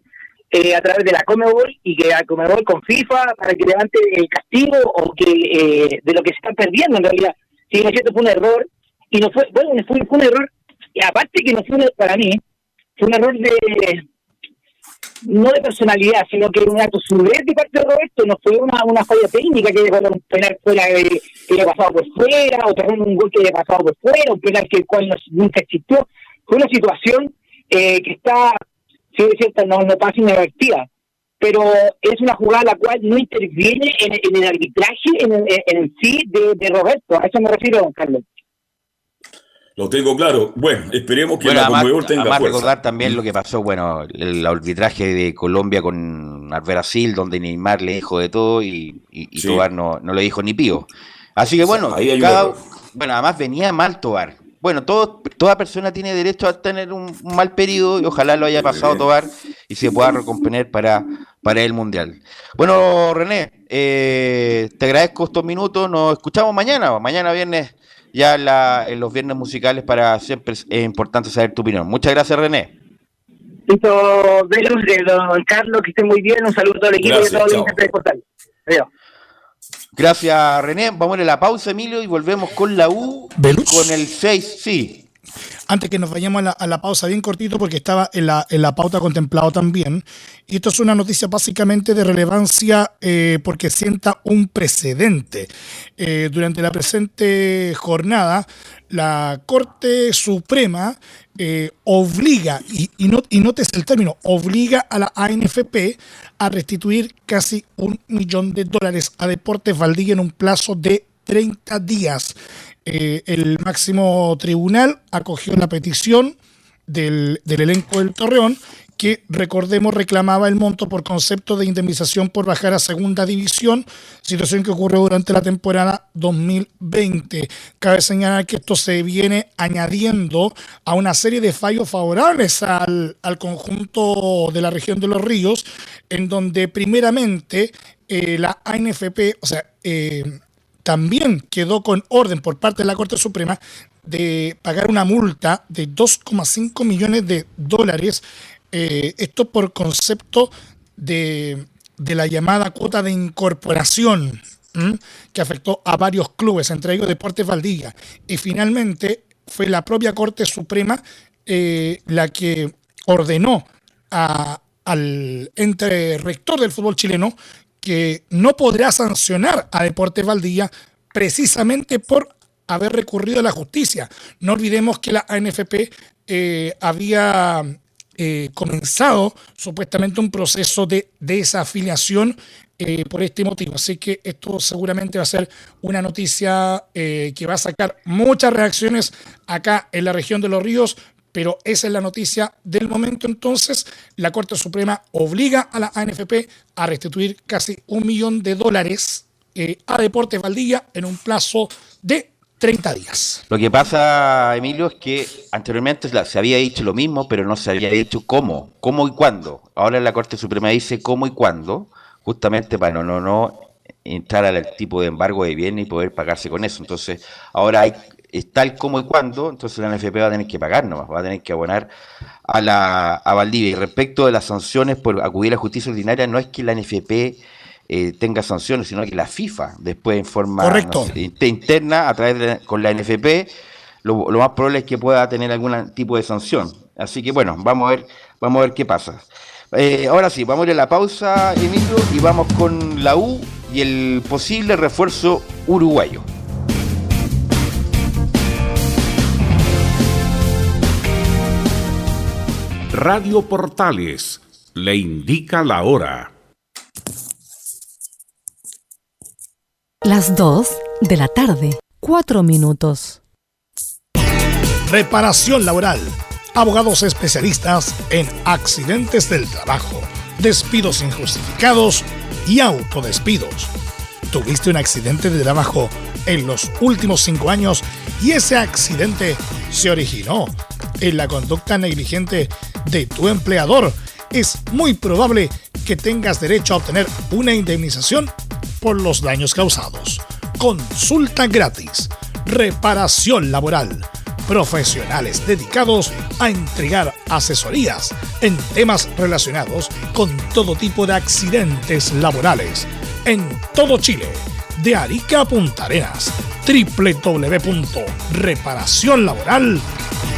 eh, a través de la Comebol y que la Comebol con FIFA para que levante el castigo o que eh, de lo que se están perdiendo en realidad. Si no es cierto, fue un error y no fue, bueno, fue, fue un error, y aparte que no fue para mí, fue un error de no de personalidad, sino que una tosudez de parte de Roberto, no fue una, una falla técnica que cuando un penal fuera que haya pasado por fuera, o también un gol que haya pasado por fuera, un penal que el cual nunca existió. Fue una situación eh, que está, si es cierto, no, no pasa inadvertida, pero es una jugada la cual no interviene en, el arbitraje en, en, sí de, de Roberto. A eso me refiero, don Carlos. Lo tengo claro. Bueno, esperemos que la además, tenga además recordar también lo que pasó, bueno, el, arbitraje de Colombia con Brasil, donde Neymar le dijo de todo y, y, Tobar no, no, le dijo ni pío. Así que bueno, bueno, además venía mal Tobar. Bueno, todo, toda persona tiene derecho a tener un, mal periodo y ojalá lo haya pasado Tobar y se pueda recomponer para, para el Mundial. Bueno, René, eh, te agradezco estos minutos, nos escuchamos mañana, mañana viernes ya en, la- en los viernes musicales para siempre es importante saber tu opinión. Muchas gracias, René. Listo, Velus, de don Carlos, que esté muy bien. Un saludo a todo el equipo Gracias, y a todos los de portal. Adiós. Gracias, René. Vamos a la pausa, Emilio, y volvemos con la U, ¿Velus? con el 6, sí. Antes que nos vayamos a la, pausa, bien cortito, porque estaba en la, en la pauta contemplado también. Y esto es una noticia básicamente de relevancia eh, porque sienta un precedente. Eh, durante la presente jornada, la Corte Suprema eh, obliga, y, y, no, y notes el término, obliga a la ANFP a restituir casi un millón de dólares a Deportes Valdivia en un plazo de 30 días. Eh, el máximo tribunal acogió la petición del, elenco del Torreón, que recordemos reclamaba el monto por concepto de indemnización por bajar a segunda división, situación que ocurrió durante la temporada 2020. Cabe señalar que esto se viene añadiendo a una serie de fallos favorables al, al conjunto de la región de los ríos, en donde primeramente eh, la ANFP, o sea, eh, también quedó con orden por parte de la Corte Suprema de pagar una multa de 2,5 millones de dólares, eh, esto por concepto de, de la llamada cuota de incorporación, que afectó a varios clubes, entre ellos Deportes Valdivia. Y finalmente fue la propia Corte Suprema eh, la que ordenó a- al ente rector del fútbol chileno que no podrá sancionar a Deportes Valdivia precisamente por haber recurrido a la justicia. No olvidemos que la ANFP eh, había eh, comenzado supuestamente un proceso de desafiliación eh, por este motivo. Así que esto seguramente va a ser una noticia que va a sacar muchas reacciones acá en la región de los ríos, pero esa es la noticia del momento. Entonces, la Corte Suprema obliga a la ANFP a restituir casi un millón de dólares eh, a Deportes Valdivia en un plazo de 30 días. Lo que pasa, Emilio, es que anteriormente se había dicho lo mismo, pero no se había dicho cómo, cómo y cuándo. Ahora la Corte Suprema dice cómo y cuándo, justamente para no, no, no al tipo de embargo de bienes y poder pagarse con eso. Entonces, ahora hay está el cómo y cuándo, entonces la NFP va a tener que pagar nomás, va a tener que abonar a la a Valdivia. Y respecto de las sanciones por acudir a la justicia ordinaria, no es que la NFP eh, tenga sanciones, sino que la FIFA, después en forma no sé, interna, a través de la- con la NFP, lo, lo más probable es que pueda tener algún tipo de sanción. Así que bueno, vamos a ver, vamos a ver qué pasa. Eh, ahora sí, vamos a ir a la pausa, Emilio, y vamos con la U y el posible refuerzo uruguayo. Radio Portales le indica la hora. Las 2 de la tarde, 4 minutos. Reparación laboral. Abogados especialistas en accidentes del trabajo, despidos injustificados y autodespidos. ¿Tuviste un accidente de trabajo en los últimos cinco años y ese accidente se originó en la conducta negligente de tu empleador? Es muy probable que tengas derecho a obtener una indemnización por los daños causados. Consulta gratis. Reparación laboral profesionales dedicados a entregar asesorías en temas relacionados con todo tipo de accidentes laborales en todo Chile, de Arica a Punta Arenas,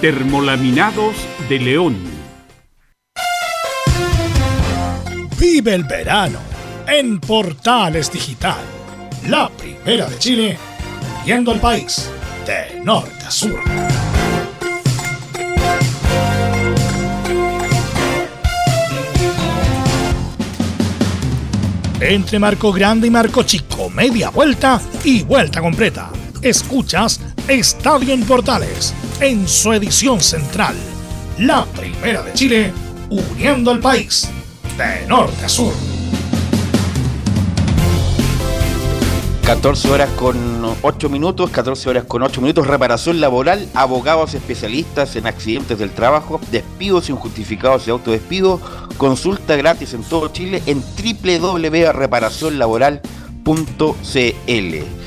Termolaminados de León. Vive el verano en Portales Digital. La primera de Chile, viendo el país de norte a sur. Entre Marco Grande y Marco Chico, media vuelta y vuelta completa. Escuchas Estadio en Portales, en su edición central. La primera de Chile, uniendo al país de norte a sur. 14 horas con 8 minutos, 14 horas con 8 minutos, reparación laboral, abogados especialistas en accidentes del trabajo, despidos injustificados y autodespidos, consulta gratis en todo Chile en www.reparacionlaboral.cl.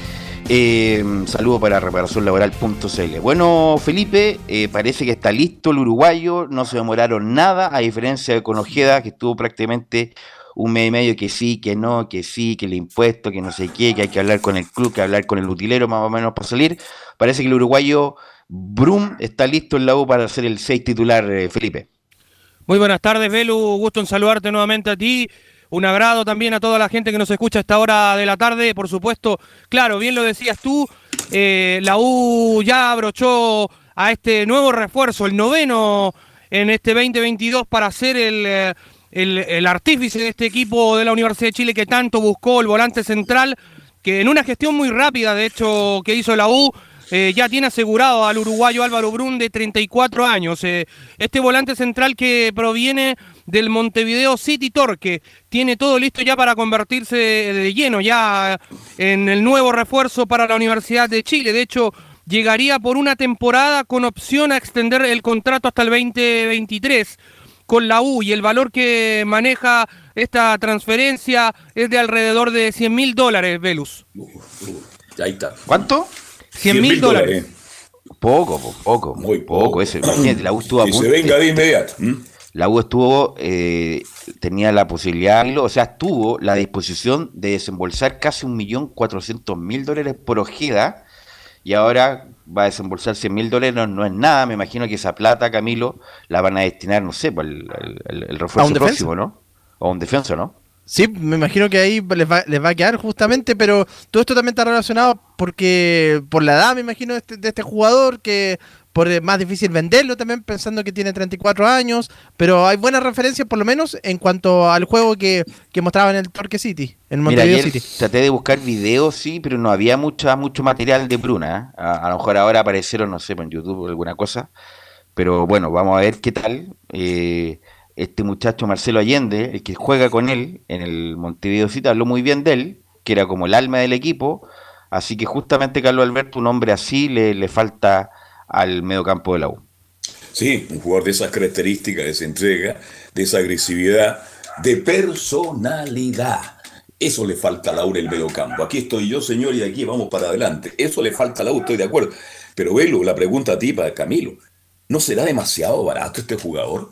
Eh, saludo para reparacionlaboral.cl. Bueno, Felipe, eh, parece que está listo el uruguayo, no se demoraron nada, a diferencia de Conojeda, que estuvo prácticamente un mes y medio que sí, que no, que sí, que el impuesto, que no sé qué, que hay que hablar con el club, que hablar con el utilero más o menos para salir. Parece que el uruguayo Brum está listo en la U para ser el 6 titular, eh, Felipe. Muy buenas tardes, Belu. Gusto en saludarte nuevamente a ti. Un agrado también a toda la gente que nos escucha a esta hora de la tarde. Por supuesto, claro, bien lo decías tú, eh, la U ya abrochó a este nuevo refuerzo, el noveno en este 2022 para ser el, eh, el, el artífice de este equipo de la Universidad de Chile que tanto buscó el volante central, que en una gestión muy rápida, de hecho, que hizo la U, eh, ya tiene asegurado al uruguayo Álvaro Brun de 34 años. Este volante central que proviene del Montevideo City Torque tiene todo listo ya para convertirse de lleno ya en el nuevo refuerzo para la Universidad de Chile. De hecho, llegaría por una temporada con opción a extender el contrato hasta el 2023 con la U y el valor que maneja esta transferencia es de alrededor de 100 mil dólares, Velus. Ahí está. ¿Cuánto? 100 mil dólares. Poco, po- poco, muy poco. Eso, imagínate, la U estuvo a Que se punto- venga de inmediato. La U estuvo, eh, tenía la posibilidad, o sea, tuvo la disposición de desembolsar casi un millón cuatrocientos mil dólares por Ojeda y ahora va a desembolsar 100 mil dólares, no, no es nada, me imagino que esa plata, Camilo, la van a destinar, no sé, para el, el- refuerzo A próximo, ¿no? O a un defensa, ¿no? Sí, me imagino que ahí les va, les va a quedar justamente, pero todo esto también está relacionado porque por la edad, me imagino, de este, de este jugador, que por es más difícil venderlo también, pensando que tiene 34 años, pero hay buenas referencias por lo menos en cuanto al juego que, que mostraba en el Torque City, en Mira, Montevideo ayer City. traté de buscar videos, sí, pero no había mucha, mucho material de Bruna. ¿eh? A, a lo mejor ahora aparecieron, no sé, en YouTube o alguna cosa. Pero bueno, vamos a ver qué tal. Eh, este muchacho Marcelo Allende, el que juega con él en el Montevideo City, habló muy bien de él, que era como el alma del equipo. Así que justamente, Carlos Alberto, un hombre así le, le falta al mediocampo de la U. Sí, un jugador de esas características, de esa entrega, de esa agresividad, de personalidad. Eso le falta a Laura el mediocampo. Aquí estoy yo, señor, y aquí vamos para adelante. Eso le falta a Laura, estoy de acuerdo. Pero Velo, la pregunta a ti para Camilo. ¿No será demasiado barato este jugador?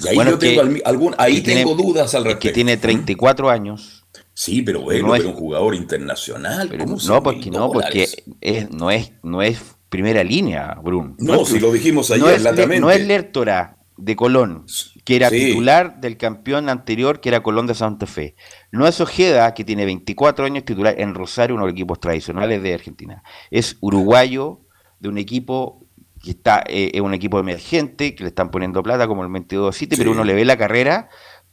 Y ahí Bueno, yo que- tengo, algún, ahí que tiene- tengo dudas al es respecto. que tiene 34 años. Sí, pero Velo No es- un jugador internacional. ¿Cómo No, 100 porque no, porque es, no es, no es primera línea, Brun. No, si lo dijimos ayer, no es, latamente. no es Lertora de Colón, que era Sí. titular del campeón anterior, que era Colón de Santa Fe. No es Ojeda, que tiene 24 años titular en Rosario, uno de los equipos tradicionales de Argentina. Es uruguayo de un equipo que está eh, es un equipo emergente, que le están poniendo plata como el 22 City, pero uno le ve la carrera,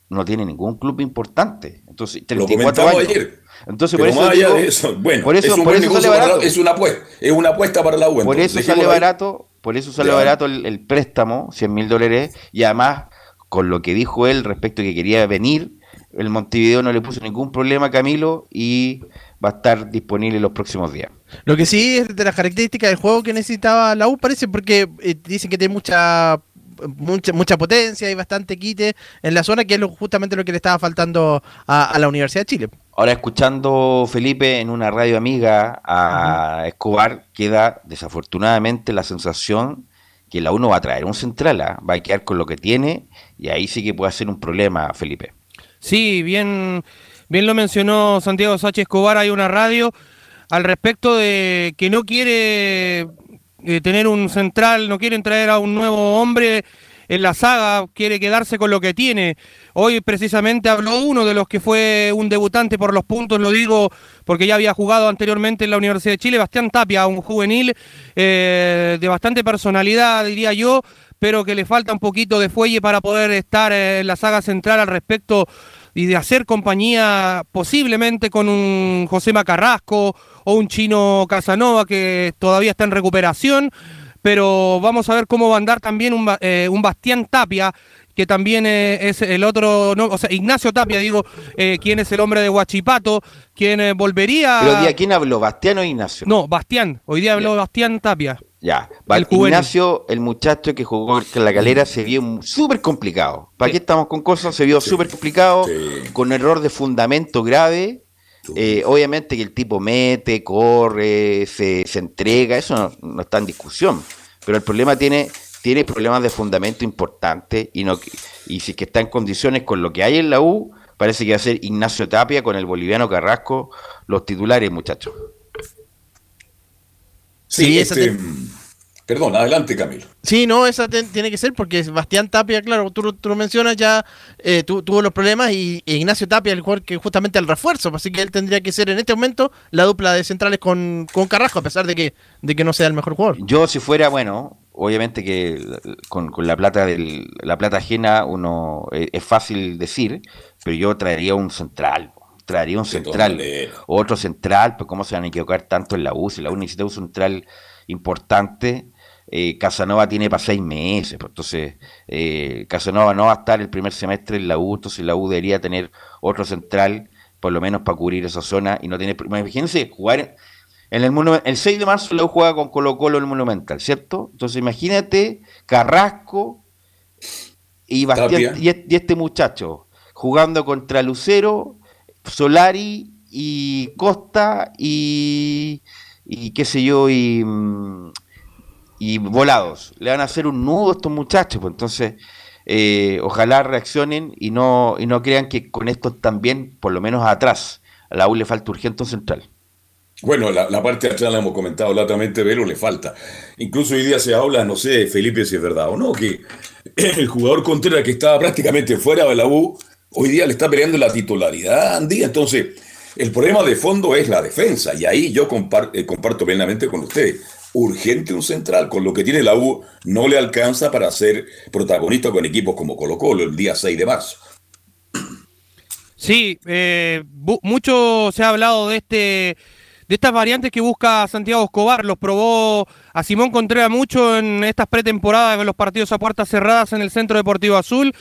no tiene ningún club importante. Entonces, 34 Lo años. comentamos ayer. Entonces, Pero por eso, más allá digo- de eso, bueno, por eso, es un por buen eso negocio sale para barato. es una apuesta, es una apuesta para la U. Por entonces, eso sale ahí. barato, por eso sale Ya. barato el, el préstamo, 100 mil dólares, y además, con lo que dijo él respecto a que quería venir, el Montevideo no le puso ningún problema a Camilo y va a estar disponible los próximos días. Lo que sí es de las características del juego que necesitaba la U, parece, porque eh, dicen que tiene mucha, mucha mucha potencia y bastante quite en la zona, que es lo- justamente lo que le estaba faltando a, a la Universidad de Chile. Ahora, escuchando Felipe en una radio amiga a Escobar, queda desafortunadamente la sensación que la uno va a traer un central, ¿ah? va a quedar con lo que tiene y ahí sí que puede ser un problema, Felipe. Sí, bien, bien lo mencionó Santiago Sánchez Escobar, hay una radio al respecto de que no quiere eh, tener un central, no quieren traer a un nuevo hombre en la saga, quiere quedarse con lo que tiene. Hoy precisamente habló uno de los que fue un debutante por los puntos, lo digo porque ya había jugado anteriormente en la Universidad de Chile, Bastián Tapia, un juvenil eh, de bastante personalidad, diría yo, pero que le falta un poquito de fuelle para poder estar eh, en la saga central al respecto y de hacer compañía posiblemente con un José Macarrasco o un chino Casanova que todavía está en recuperación, pero vamos a ver cómo va a andar también un, eh, un Bastián Tapia, que también eh, es el otro, no, o sea, Ignacio Tapia, digo, eh, quien es el hombre de Huachipato, quien eh, volvería... Pero ¿de quién habló? ¿Bastián o Ignacio? No, Bastián, hoy día habló Bastián Tapia. Ya, El. Ignacio, el muchacho que jugó en la calera, se vio súper complicado. ¿Para qué estamos con cosas? Se vio súper complicado, con error de fundamento grave. Eh, obviamente que el tipo mete, corre, se, se entrega, eso no, no está en discusión. Pero el problema tiene, tiene problemas de fundamento importantes y, no, y si es que está en condiciones con lo que hay en la U, parece que va a ser Ignacio Tapia con el boliviano Carrasco los titulares, muchachos. Sí, Sí, esa este, te- perdón, adelante Camilo. Sí, no, esa te- tiene que ser porque Sebastián Tapia, claro, tú, lo- tú lo mencionas, ya eh, tu- tuvo los problemas y e Ignacio Tapia, el jugador que justamente el refuerzo, así que él tendría que ser en este momento la dupla de centrales con, con Carrasco, a pesar de que, de que no sea el mejor jugador. Yo si fuera, bueno, obviamente que con, con la plata del, la plata ajena uno eh, es fácil decir, pero yo traería un central, traería un De central, otro central, pues cómo se van a equivocar tanto en la U, si la U necesita un central importante, eh, Casanova tiene para seis meses, pues, entonces eh, Casanova no va a estar el primer semestre en la U, entonces la U debería tener otro central, por lo menos para cubrir esa zona y no tener, imagínense jugar en el, Monumen- el 6 de marzo la U juega con Colo Colo en el Monumental, ¿cierto? Entonces imagínate Carrasco y, Bastián- y este muchacho jugando contra Lucero, Solari y Costa y, qué sé yo, y, mm, y Volados. Le van a hacer un nudo a estos muchachos, pues entonces eh, ojalá reaccionen y no, y no crean que con esto también, por lo menos atrás, a la U le falta urgente un central. Bueno, la, la parte de atrás la hemos comentado latamente, pero le falta. Incluso hoy día se habla, no sé, Felipe, si es verdad o no, que el jugador Contreras que estaba prácticamente fuera de la U, hoy día le está peleando la titularidad a Andía. Entonces, el problema de fondo es la defensa, y ahí yo eh, comparto plenamente con ustedes. Urgente un central, con lo que tiene la U, no le alcanza para ser protagonista con equipos como Colo Colo el día 6 de marzo. Sí, eh, mucho se ha hablado de este de estas variantes que busca Santiago Escobar. Los probó a Simón Contreras mucho en estas pretemporadas con los partidos a puertas cerradas en el Centro Deportivo Azul.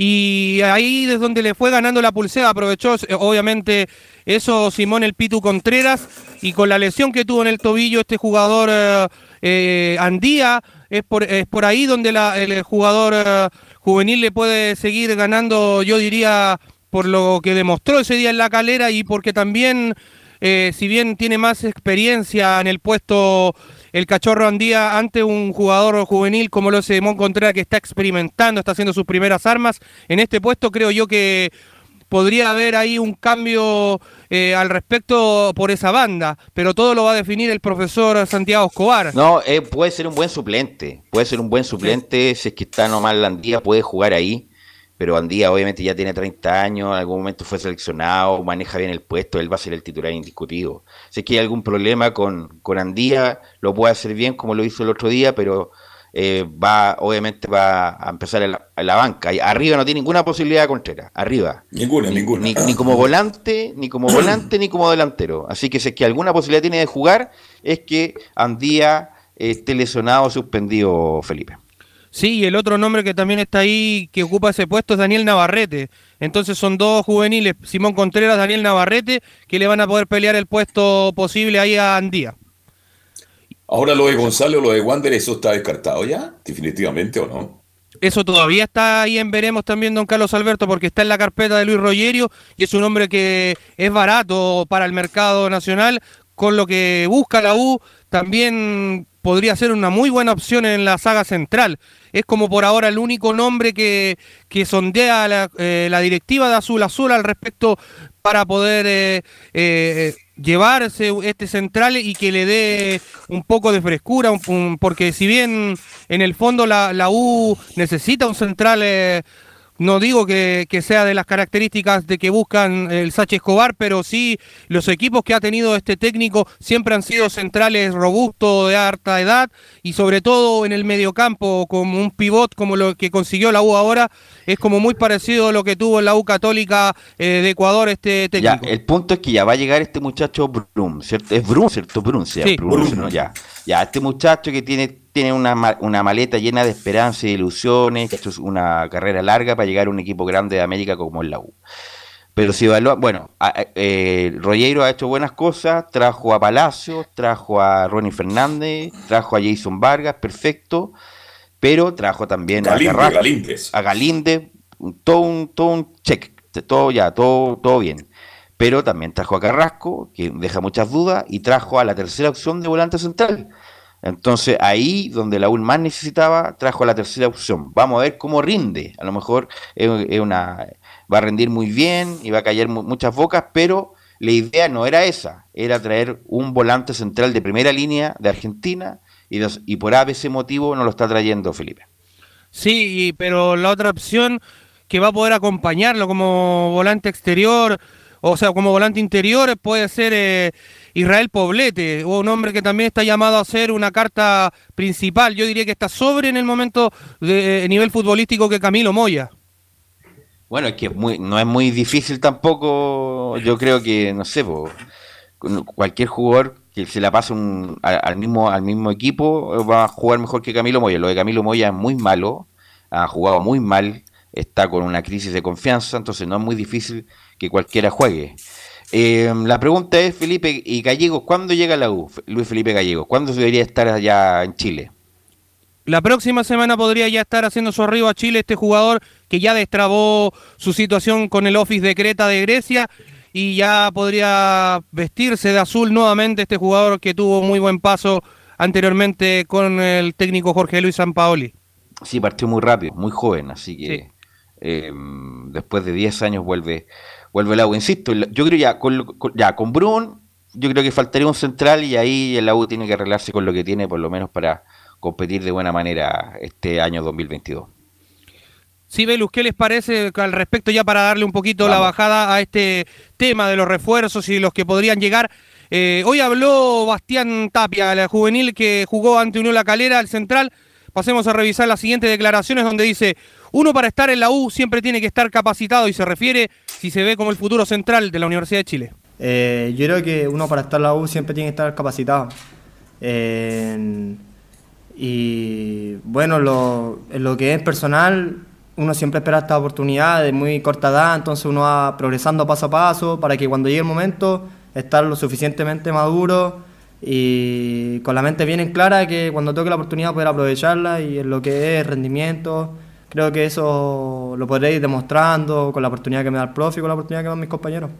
Y ahí es donde le fue ganando la pulsera. Aprovechó, eh, obviamente, eso Simón el Pitu Contreras. Y con la lesión que tuvo en el tobillo este jugador eh, eh, Andía, es por, es por ahí donde el jugador juvenil le puede seguir ganando, yo diría, por lo que demostró ese día en la calera y porque también, si bien tiene más experiencia en el puesto el cachorro Andía ante un jugador juvenil como lo es Simón Contreras que está experimentando, está haciendo sus primeras armas, en este puesto. Creo yo que podría haber ahí un cambio eh, al respecto por esa banda, pero todo lo va a definir el profesor Santiago Escobar. No, eh, puede ser un buen suplente, puede ser un buen suplente, si es que está nomás Landía, puede jugar ahí, pero Andía obviamente ya tiene 30 años, en algún momento fue seleccionado, maneja bien el puesto, él va a ser el titular indiscutido. Si es que hay algún problema con, con Andía, lo puede hacer bien como lo hizo el otro día, pero eh, va, obviamente va a empezar en la, banca. Arriba no tiene ninguna posibilidad de Contreras, arriba. Ninguna, ni, ninguna. Ni, como volante, ni como volante, ni como delantero. Así que si es que alguna posibilidad tiene de jugar, es que Andía esté lesionado o suspendido, Felipe. Sí, y el otro nombre que también está ahí, que ocupa ese puesto, es Daniel Navarrete. Entonces son dos juveniles, Simón Contreras, Daniel Navarrete, que le van a poder pelear el puesto posible ahí a Andía. Ahora lo de Gonzalo, lo de Wander, ¿eso está descartado ya? ¿Definitivamente o no? Eso todavía está ahí en veremos también, don Carlos Alberto, porque está en la carpeta de Luis Rogerio y es un hombre que es barato para el mercado nacional, con lo que busca la U, también podría ser una muy buena opción en la saga central. Es como por ahora el único nombre que, que sondea la, eh, la directiva de Azul Azul al respecto para poder eh, eh, llevarse este central y que le dé un poco de frescura, porque si bien en el fondo la, la U necesita un central no digo que, sea de las características de que buscan el Sache Escobar, pero sí los equipos que ha tenido este técnico siempre han sido centrales robustos de harta edad y sobre todo en el mediocampo como un pivot como lo que consiguió la U ahora, es como muy parecido a lo que tuvo la U Católica eh, de Ecuador este técnico. Ya, el punto es que ya va a llegar este muchacho Brum, ¿cierto? Es Brum, ¿cierto? Brum, sí, Brum, ya. Ya, este muchacho que tiene tiene una, una, maleta llena de esperanza y ilusiones, que esto es una carrera larga para llegar a un equipo grande de América como el la U. Pero si evalúa, bueno, eh, Rollero ha hecho buenas cosas, trajo a Palacio, trajo a Ronnie Fernández, trajo a Jason Vargas, perfecto, pero trajo también a Carrasco, a Galinde, todo un, todo un check, todo ya, todo, todo bien. Pero también trajo a Carrasco, que deja muchas dudas, y trajo a la tercera opción de volante central, entonces ahí donde la U más necesitaba, trajo la tercera opción. Vamos a ver cómo rinde. A lo mejor es, una, va a rendir muy bien y va a caer muchas bocas, pero la idea no era esa, era traer un volante central de primera línea de Argentina y, y por ese motivo no lo está trayendo Felipe. Sí, pero la otra opción que va a poder acompañarlo como volante exterior, o sea, como volante interior puede ser eh, Israel Poblete, un hombre que también está llamado a ser una carta principal. Yo diría que está sobre en el momento de eh, nivel futbolístico que Camilo Moya. Bueno, es que no es muy difícil tampoco, yo creo que, no sé, cualquier jugador que se la pase al, mismo, al mismo equipo va a jugar mejor que Camilo Moya. Lo de Camilo Moya es muy malo, ha jugado muy mal, está con una crisis de confianza, entonces no es muy difícil que cualquiera juegue. Eh, la pregunta es, Felipe y Gallegos, ¿cuándo llega la U, Luis Felipe Gallegos? ¿Cuándo debería estar allá en Chile? La próxima semana podría ya estar haciendo su arribo a Chile este jugador que ya destrabó su situación con el Office de Creta de Grecia y ya podría vestirse de azul nuevamente este jugador que tuvo muy buen paso anteriormente con el técnico Jorge Luis Sampaoli. Sí, partió muy rápido, muy joven, así que eh, después de 10 años vuelve vuelve el agua. Insisto, yo creo ya con, ya con Brun, yo creo que faltaría un central y ahí el agua tiene que arreglarse con lo que tiene, por lo menos para competir de buena manera este año 2022. Sí, Velus, ¿qué les parece al respecto ya para darle un poquito la bajada a este tema de los refuerzos y los que podrían llegar? Eh, hoy habló Bastián Tapia, la juvenil que jugó ante Unión La Calera, al central. Pasemos a revisar las siguientes declaraciones donde dice, uno para estar en la U siempre tiene que estar capacitado y se refiere si se ve como el futuro central de la Universidad de Chile. Eh, yo creo que uno para estar en la U siempre tiene que estar capacitado. y bueno, lo, lo que es personal, uno siempre espera esta oportunidad de muy corta edad, entonces uno va progresando paso a paso para que cuando llegue el momento estar lo suficientemente maduro y con la mente bien en clara que cuando toque la oportunidad poder aprovecharla y en lo que es rendimiento creo que eso lo podré ir demostrando con la oportunidad que me da el profe y con la oportunidad que me dan mis compañeros.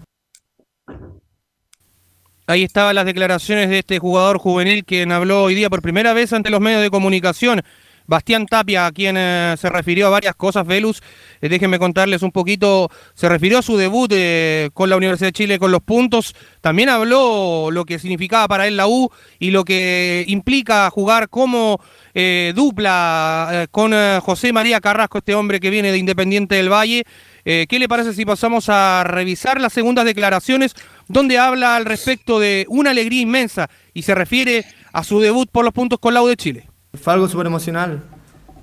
Ahí estaban las declaraciones de este jugador juvenil quien habló hoy día por primera vez ante los medios de comunicación. Bastián Tapia, a quien eh, se refirió a varias cosas, Velus. Eh, déjenme contarles un poquito. Se refirió a su debut eh, con la Universidad de Chile con los puntos. También habló lo que significaba para él la U y lo que implica jugar como dupla con José María Carrasco, este hombre que viene de Independiente del Valle. ¿Qué le parece si pasamos a revisar las segundas declaraciones donde habla al respecto de una alegría inmensa y se refiere a su debut por los puntos con la U de Chile? Fue algo súper emocional.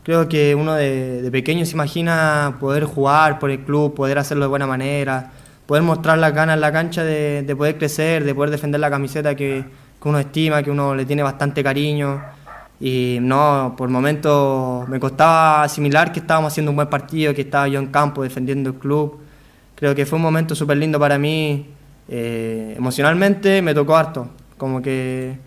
Creo que uno de, de pequeño se imagina poder jugar por el club, poder hacerlo de buena manera, poder mostrar las ganas en la cancha de, de poder crecer, de poder defender la camiseta que, que uno estima, que uno le tiene bastante cariño. Y no, por momentos me costaba asimilar que estábamos haciendo un buen partido, que estaba yo en campo defendiendo el club. Creo que fue un momento súper lindo para mí. Eh, emocionalmente me tocó harto. Como que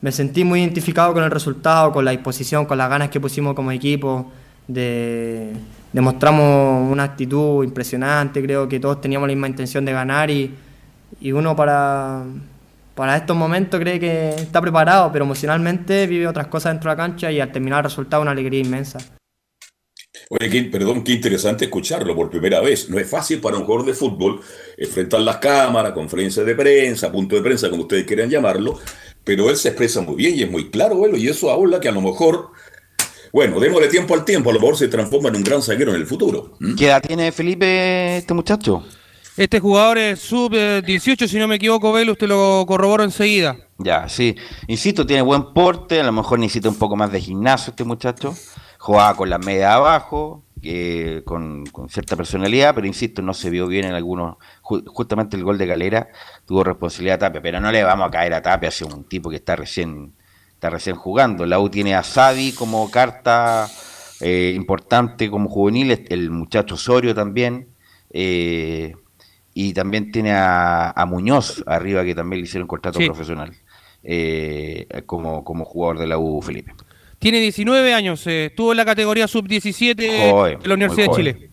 me sentí muy identificado con el resultado, con la disposición, con las ganas que pusimos como equipo. De, demostramos una actitud impresionante. Creo que todos teníamos la misma intención de ganar y, y uno para, para estos momentos cree que está preparado, pero emocionalmente vive otras cosas dentro de la cancha y al terminar el resultado una alegría inmensa. Oye, qué- perdón, qué interesante escucharlo por primera vez. No es fácil para un jugador de fútbol enfrentar las cámaras, conferencias de prensa, punto de prensa, como ustedes quieran llamarlo, pero él se expresa muy bien y es muy claro, bueno, y eso habla que a lo mejor, bueno, démosle tiempo al tiempo, a lo mejor se transforma en un gran zaguero en el futuro. ¿Mm? ¿Qué edad tiene Felipe este muchacho? Este jugador es sub-18, si no me equivoco, Velus, te lo corroboro enseguida. Ya, sí. Insisto, tiene buen porte, a lo mejor necesita un poco más de gimnasio este muchacho. Jugaba con la media abajo, eh, con, con cierta personalidad, pero insisto, no se vio bien en algunos. Ju- justamente el gol de Galera tuvo responsabilidad a Tapia, pero no le vamos a caer a Tapia, es un tipo que está recién, está recién jugando. La U tiene a Savi como carta eh, importante como juvenil, el- muchacho Osorio también. eh, y también tiene a, a Muñoz arriba, que también le hicieron contrato Sí. profesional eh, como, como jugador de la U, Felipe. Tiene 19 años, eh, estuvo en la categoría sub-17 Joven, de la Universidad de Chile.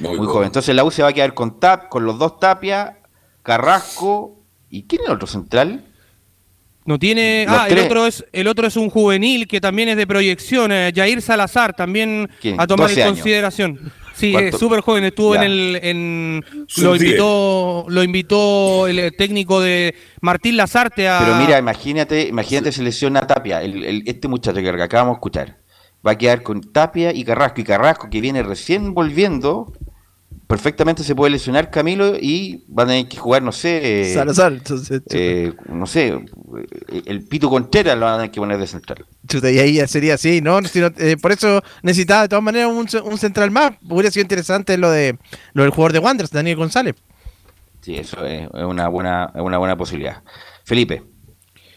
Muy, joven. Entonces la U se va a quedar con Tap, con los dos Tapia, Carrasco. ¿Y quién es el otro central? No tiene. Los ah, el otro es el otro es un juvenil que también es de proyección, eh, Jair Salazar, también ¿Quién? a tomar 12 en consideración. Sí, ¿Cuánto? es súper joven, estuvo en el en lo 10. invitó lo invitó el eh, técnico de Martín Lazarte a Pero mira, imagínate, imagínate se lesiona Tapia, el, el- este muchacho que acabamos de escuchar. Va a quedar con Tapia y Carrasco. Y Carrasco, que viene recién volviendo, perfectamente se puede lesionar Camilo y van a tener que jugar, no sé. eh, Salazar, entonces, eh, no sé, el Pito Contreras lo van a tener que poner de central. Chuta, y ahí ya sería así, ¿no? Si no- eh, por eso necesitaba de todas maneras un, un central más. Hubiera sido interesante lo de lo del jugador de Wanderers, Daniel González. Sí, eso es, una buena, es una buena posibilidad. Felipe.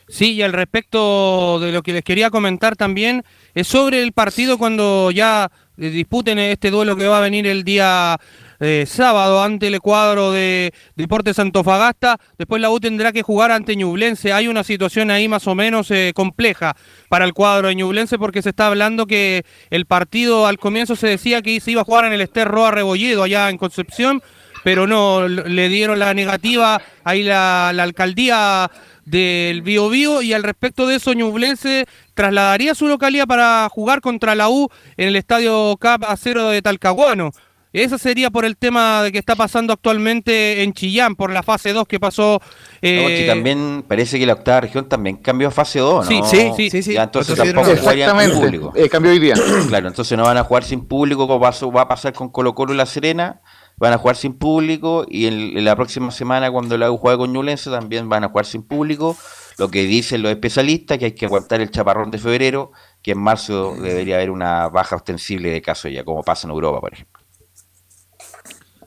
Sí, y al respecto de lo que les quería comentar también es sobre el partido cuando ya eh, disputen este duelo que va a venir el día eh, sábado ante el cuadro de Deportes Antofagasta. Después la U tendrá que jugar ante Ñublense. Hay una situación ahí más o menos eh, compleja para el cuadro de Ñublense porque se está hablando que el partido al comienzo se decía que se iba a jugar en el Ester Roa Rebolledo allá en Concepción pero no, le dieron la negativa ahí la, alcaldía del Bío Bío y al respecto de eso Ñublense trasladaría su localidad para jugar contra la U en el estadio Cap Acero de Talcahuano. Eso sería por el tema de que está pasando actualmente en Chillán, por la fase 2 que pasó. eh, No, porque también parece que la octava región también cambió a fase 2, ¿no? Sí, sí, sí, sí. Ya, entonces sí, tampoco no. jugarían sin público. Eh, cambió hoy día. claro, entonces no van a jugar sin público como va a pasar con Colo Colo y La Serena. Van a jugar sin público y en, en la próxima semana cuando la U juegue con Ñublense también van a jugar sin público. Lo que dicen los especialistas que hay que aguantar el chaparrón de febrero, que en marzo debería haber una baja ostensible de casos ya, como pasa en Europa, por ejemplo.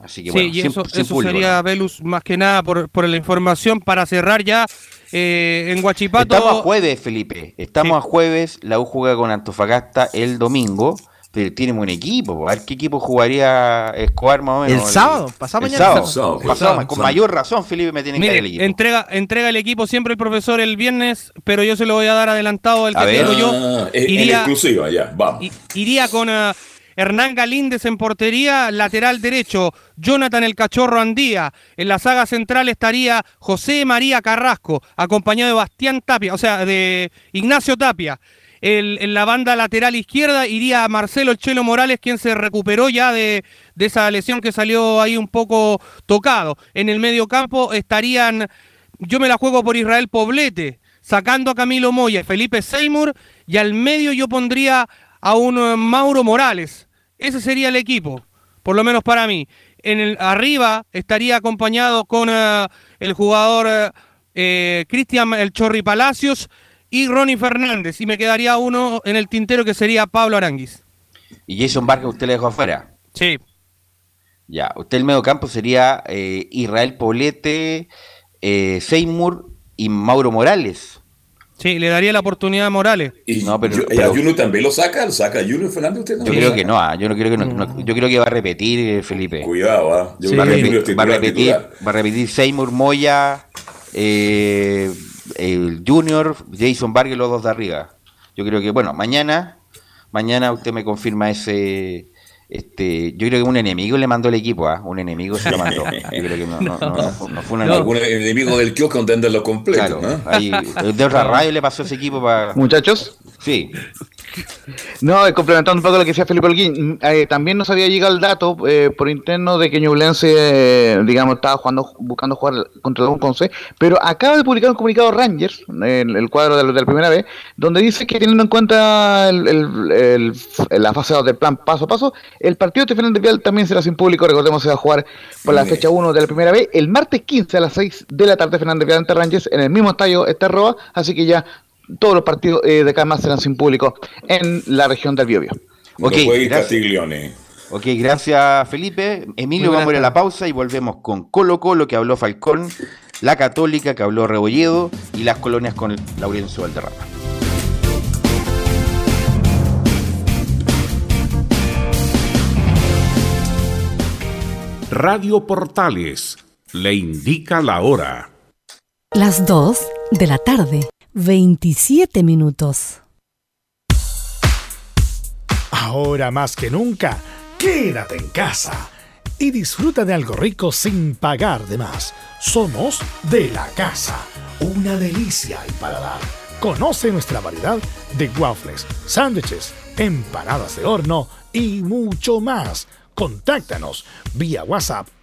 Así que sí, bueno, y sin- eso, sin eso público, sería, Velus, más que nada por, por la información para cerrar ya eh, en Guachipato. Estamos a jueves, Felipe. Estamos a jueves. La U juega con Antofagasta el domingo. Pero tiene buen equipo. A ver qué equipo jugaría Escobar más o menos. El sábado, pasado el mañana. sábado. Sábado, Pasado sábado, ma- con mayor razón, Felipe me tiene que dar el equipo. entrega, entrega el equipo siempre el profesor el viernes, pero yo se lo voy a dar adelantado el que tengo yo. Ah, en- en Iría, exclusiva, ya, vamos. iría con ah, Hernán Galíndez en portería, lateral derecho, Jonathan el Cachorro Andía. En la saga central estaría José María Carrasco, acompañado de Bastián Tapia, o sea, de Ignacio Tapia. En la banda lateral izquierda iría Marcelo Chelo Morales, quien se recuperó ya de, esa lesión que salió ahí un poco tocado. En el medio campo estarían, yo me la juego por Israel Poblete, sacando a Camilo Moya Felipe Seymour, y al medio yo pondría a un eh, Mauro Morales. Ese sería el equipo, por lo menos para mí. En el, arriba estaría acompañado con eh, el jugador eh, eh, Cristian El Chorri Palacios y Ronnie Fernández. Y me quedaría uno en el tintero que sería Pablo Aranguis. Y Jason Vargas usted le dejó afuera. Sí. Ya, usted el medio campo sería eh, Israel Poblete, eh, Seymour y Mauro Morales. Sí, le daría la oportunidad a Morales. Y No, pero- yo- ¿y pero- a Juno también lo saca? ¿Lo saca a Juno Fernández usted? Yo también creo que no, ah, yo no creo que no, no- yo creo que va a repetir eh, Felipe. Cuidado, ¿ah? Yo va, a repetir, Junior va a repetir, titular. va a repetir Seymour Moya, eh, el Junior, Jason Vargas y los dos de arriba. Yo creo que, bueno, mañana, mañana usted me confirma ese, este, yo creo que un enemigo le mandó el equipo, ¿ah? Un enemigo se lo mandó. Yo creo que no, no, no, no fue- no fue un enemigo. Algún enemigo del kiosco los completos, Claro, ¿no? ahí, de otra radio le pasó ese equipo para. Muchachos. Sí. No, complementando un poco lo que decía Felipe Holguín, mm, eh, también nos había llegado el dato eh, por interno de que Ñublense, eh, digamos, estaba jugando, buscando jugar contra el Conce, pero acaba de publicar un comunicado Rangers, el, el cuadro de, la- de la primera vez, donde dice que teniendo en cuenta el- el- el- la fase 2 del plan paso a paso, el partido de Fernández Vial también será sin público, recordemos se va a jugar por la fecha 1 de la primera vez, el martes 15 a las 6 de la tarde Fernández Vial ante Rangers en el mismo estadio Esterroa, así que ya todos los partidos eh, de acá más serán sin público en la región del Biobío. Ok, gracias. Ok, gracias Felipe. Emilio, vamos a ir a la pausa y volvemos con Colo Colo, que habló Falcón, la Católica, que habló Rebolledo, y las colonias con Laurencio Valderrama. Radio Portales le indica la hora. Las 2 de la tarde, 27 minutos. Ahora más que nunca, quédate en casa y disfruta de algo rico sin pagar de más. Somos de la casa, una delicia al paladar. Conoce nuestra variedad de waffles, sándwiches, empanadas de horno y mucho más. Contáctanos vía WhatsApp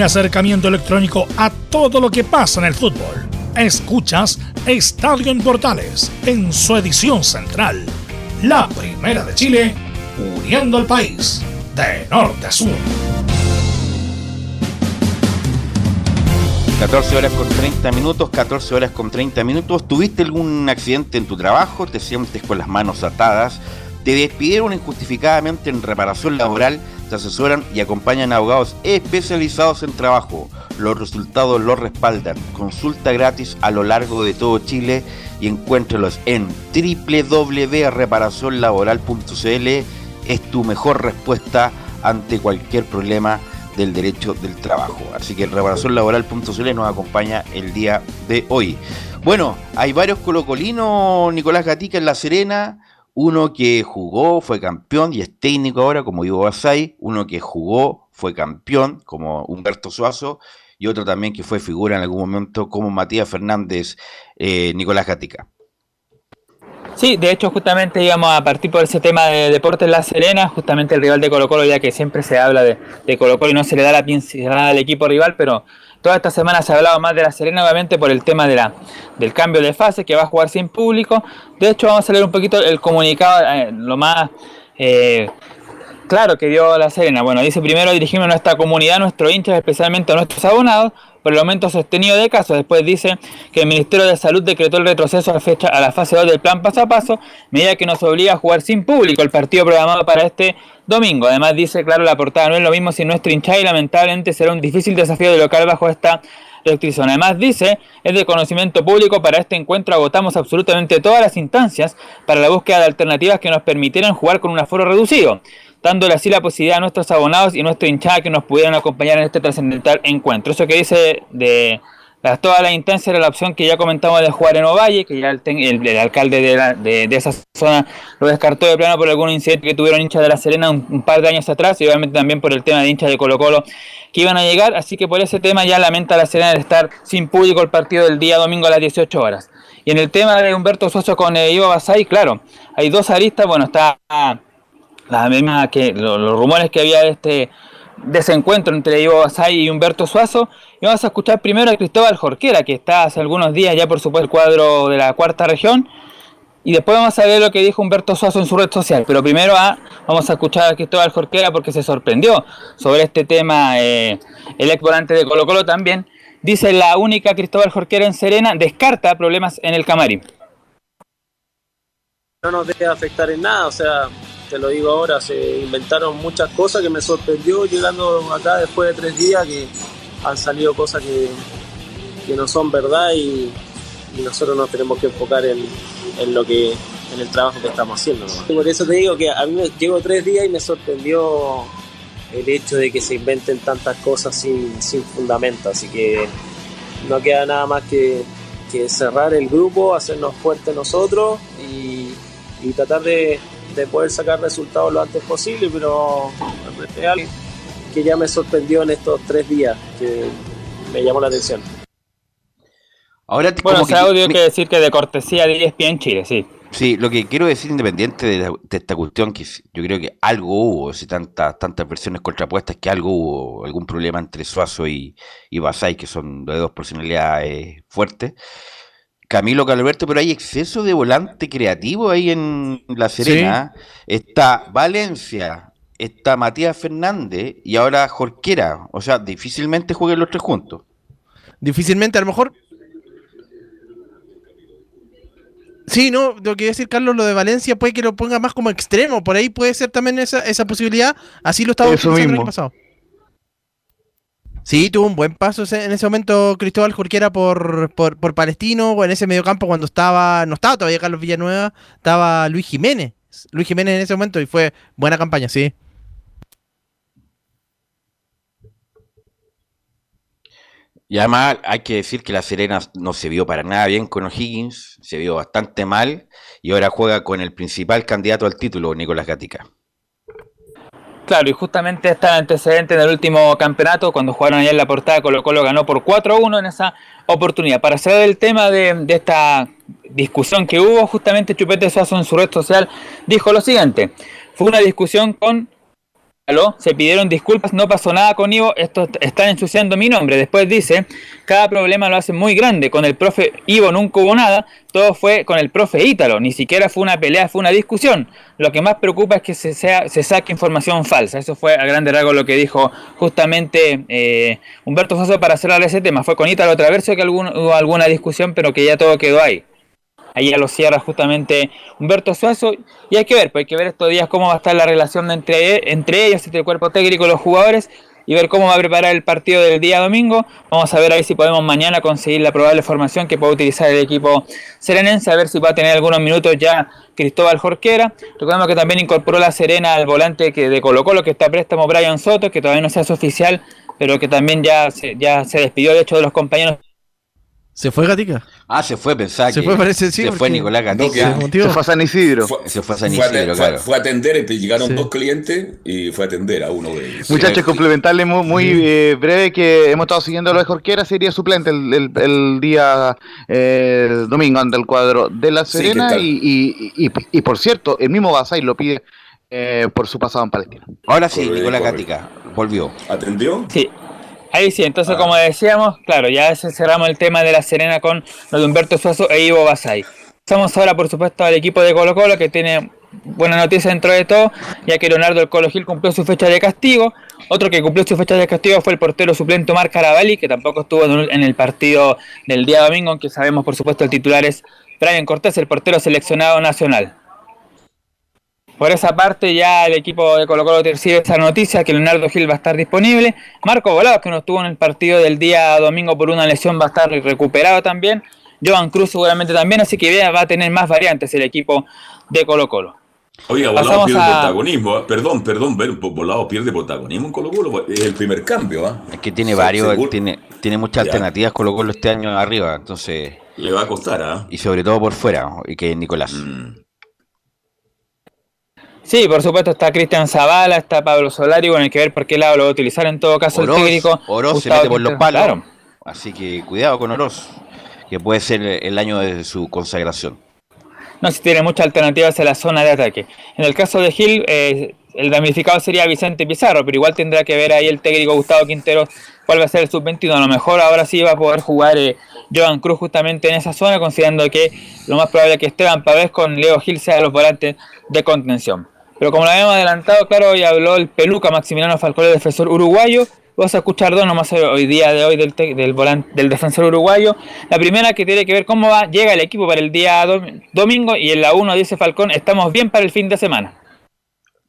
Un acercamiento electrónico a todo lo que pasa en el fútbol. Escuchas Estadio en Portales en su edición central, la primera de Chile, uniendo al país de norte a sur. 14 horas con 30 minutos, 14 horas con 30 minutos. ¿Tuviste algún accidente en tu trabajo? ¿Te sientes con las manos atadas? ¿Te despidieron injustificadamente en reparación laboral? Te asesoran y acompañan abogados especializados en trabajo. Los resultados los respaldan. Consulta gratis a lo largo de todo Chile y encuéntralos en www.reparacionlaboral.cl. Es tu mejor respuesta ante cualquier problema del derecho del trabajo. Así que reparacionlaboral.cl nos acompaña el día de hoy. Bueno, hay varios colocolinos, Nicolás Gatica en La Serena, uno que jugó, fue campeón y es técnico ahora como Ivo Basay, uno que jugó, fue campeón como Humberto Suazo. Y otro también que fue figura en algún momento como Matías Fernández, eh, Nicolás Gatica. Sí, de hecho justamente íbamos a partir por ese tema de Deportes La Serena, justamente el rival de Colo Colo, ya que siempre se habla de, Colo Colo y no se le da la pincelada al equipo rival, pero toda esta semana se ha hablado más de La Serena, obviamente por el tema de la, del cambio de fase, que va a jugar sin público. De hecho vamos a leer un poquito el comunicado, eh, lo más... Eh, claro que dio La Serena. Bueno, dice primero dirigimos a nuestra comunidad, a nuestros hinchas, especialmente a nuestros abonados, por el aumento sostenido de casos. Después dice que el Ministerio de Salud decretó el retroceso a la, fecha, a la fase 2 del plan paso a paso, medida que nos obliga a jugar sin público el partido programado para este domingo. Además dice, claro, la portada no es lo mismo si nuestro hinchada y lamentablemente será un difícil desafío de local bajo esta restricción. Además dice, es de conocimiento público, para este encuentro agotamos absolutamente todas las instancias para la búsqueda de alternativas que nos permitieran jugar con un aforo reducido dándole así la posibilidad a nuestros abonados y nuestro hinchada que nos pudieran acompañar en este trascendental encuentro. Eso que dice de las, toda la instancia era la opción que ya comentamos de jugar en Ovalle, que ya el, el, el alcalde de, de, esa zona lo descartó de plano por algún incidente que tuvieron hinchas de la Serena un, par de años atrás y obviamente también por el tema de hinchas de Colo Colo que iban a llegar, así que por ese tema ya lamenta la Serena de estar sin público el partido del día domingo a las 18 horas. Y en el tema de Humberto Soso con eh, Ivo Basay, claro, hay dos aristas, bueno, está la misma que lo, los rumores que había de este desencuentro entre Ivo Basay y Humberto Suazo. Y vamos a escuchar primero a Cristóbal Jorquera, que está hace algunos días ya por supuesto el cuadro de la cuarta región. Y después vamos a ver lo que dijo Humberto Suazo en su red social. Pero primero a, vamos a escuchar a Cristóbal Jorquera porque se sorprendió sobre este tema. Eh, el ex volante de Colo Colo también. Dice la única Cristóbal Jorquera en Serena descarta problemas en el camarín. No nos debe afectar en nada, o sea, te lo digo ahora, se inventaron muchas cosas que me sorprendió llegando acá después de tres días, que han salido cosas que, que no son verdad y, nosotros nos tenemos que enfocar en, en, lo que en el trabajo que estamos haciendo. Por eso te digo que a mí me llevo tres días y me sorprendió el hecho de que se inventen tantas cosas sin, sin fundamento, así que no queda nada más que, que cerrar el grupo, hacernos fuertes nosotros y, y tratar de, de poder sacar resultados lo antes posible, pero es real que ya me sorprendió en estos tres días, que me llamó la atención. Ahora, bueno, ese audio hay que decir que de cortesía de ESPN en Chile, sí. Sí, lo que quiero decir independiente de, la, de, esta cuestión, que yo creo que algo hubo, si tantas tantas versiones contrapuestas, que algo hubo, algún problema entre Suazo y, y Basay, que son de dos personalidades fuertes. Camilo Calverto, pero hay exceso de volante creativo ahí en La Serena. Sí. Está Valencia, está Matías Fernández y ahora Jorquera. O sea, difícilmente jueguen los tres juntos. Difícilmente, a lo mejor. Sí, no, lo que iba a decir Carlos, lo de Valencia puede que lo ponga más como extremo. Por ahí puede ser también esa, esa posibilidad. Así lo estaba pensando el año pasado. Sí, tuvo un buen paso en ese momento Cristóbal Jorquera por, por, por Palestino, en ese mediocampo cuando estaba, no estaba todavía Carlos Villanueva, estaba Luis Jiménez. Luis Jiménez en ese momento y fue buena campaña, sí. Y además hay que decir que la Serena no se vio para nada bien con O'Higgins, se vio bastante mal y ahora juega con el principal candidato al título, Nicolás Gatica. Claro, y justamente está el antecedente en el último campeonato, cuando jugaron allá en la portada, Colo Colo ganó por 4-1 en esa oportunidad. Para cerrar el tema de, de, esta discusión que hubo, justamente Chupete Suazo en su red social dijo lo siguiente, fue una discusión con se pidieron disculpas, no pasó nada con Ivo, esto están ensuciando mi nombre. Después dice, cada problema lo hace muy grande, con el profe Ivo nunca hubo nada, todo fue con el profe Ítalo, ni siquiera fue una pelea, fue una discusión. Lo que más preocupa es que se, sea, se saque información falsa, eso fue a grande rasgo lo que dijo justamente eh, Humberto Faso para cerrar ese tema. Fue con Ítalo Traverso que hubo alguna discusión, pero que ya todo quedó ahí. Ahí ya lo cierra justamente Humberto Suazo. Y hay que ver, pues hay que ver estos días cómo va a estar la relación entre, entre ellos, entre el cuerpo técnico y los jugadores, y ver cómo va a preparar el partido del día domingo. Vamos a ver ahí si podemos mañana conseguir la probable formación que pueda utilizar el equipo serenense, a ver si va a tener algunos minutos ya Cristóbal Jorquera. Recordemos que también incorporó la Serena al volante que de Colo Colo, que está a préstamo Brian Soto, que todavía no se hace oficial, pero que también ya ya se despidió de hecho de los compañeros ¿Se fue Gatica? Ah, se fue, pensaba Se fue, parece, sí, Se fue Nicolás Gatica. Se fue a San Isidro. se fue a San Fue a, Isidro, fue- claro. fue a atender, este, llegaron dos clientes y fue a atender a uno de ellos. Muchachos, complementarle muy, muy, eh, breve que hemos estado siguiendo lo de Jorquera, sería suplente el, el- el día eh, domingo ante el cuadro de La Sí, Serena y, y, y- y, por cierto, el mismo Basay lo pide eh, por su pasado en Palestina. Ahora sí, Nicolás. Gatica volvió. ¿Atendió? Sí. Ahí sí, Ah. entonces como decíamos, claro, ya cerramos el tema de la Serena con lo de Humberto Suazo e Ivo Basay. Pasamos ahora, por supuesto, al equipo de Colo Colo, que tiene buena noticia dentro de todo, ya que Leonardo el Colo Gil cumplió su fecha de castigo. Otro que cumplió su fecha de castigo fue el portero suplente Omar Caravalli, que tampoco estuvo en el partido del día domingo, aunque sabemos, por supuesto, el titular es Brian Cortés, el portero seleccionado nacional. Por esa parte ya el equipo de Colo Colo recibe esa noticia que Leonardo Gil va a estar disponible. Marco Volados, que no estuvo en el partido del día domingo por una lesión, va a estar recuperado también. Joan Cruz seguramente también, así que va a tener más variantes el equipo de Colo Colo. Oiga, Volado Pasamos pierde a- protagonismo. ¿ah? Perdón, perdón, Volado pierde protagonismo en Colo Colo. Es el primer cambio. ¿ah? Es que tiene varios, tiene, tiene muchas Ya. alternativas Colo Colo este año arriba, entonces... Le va a costar, ¿ah? Y sobre todo por fuera, y que Nicolás. Mm. Sí, por supuesto está Cristian Zavala, está Pablo Solari, bueno, hay que ver por qué lado lo va a utilizar en todo caso Oroz, el técnico. Oroz se mete por los palos. Claro. Así que cuidado con Oroz, que puede ser el año de su consagración. No, si tiene muchas alternativas en la zona de ataque. En el caso de Gil, eh, el damnificado sería Vicente Pizarro, pero igual tendrá que ver ahí el técnico Gustavo Quintero cuál va a ser el sub-21. A lo mejor ahora sí va a poder jugar eh, Joan Cruz justamente en esa zona, considerando que lo más probable es que Esteban Pavés con Leo Gil sea los volantes de contención. Pero como lo habíamos adelantado, claro, hoy habló el peluca Maximiliano Falcón, el defensor uruguayo. Vamos a escuchar dos nomás hoy día de hoy del, te- del, volante, del defensor uruguayo. La primera que tiene que ver cómo va, llega el equipo para el día dom- domingo y en la 1 dice Falcón, estamos bien para el fin de semana.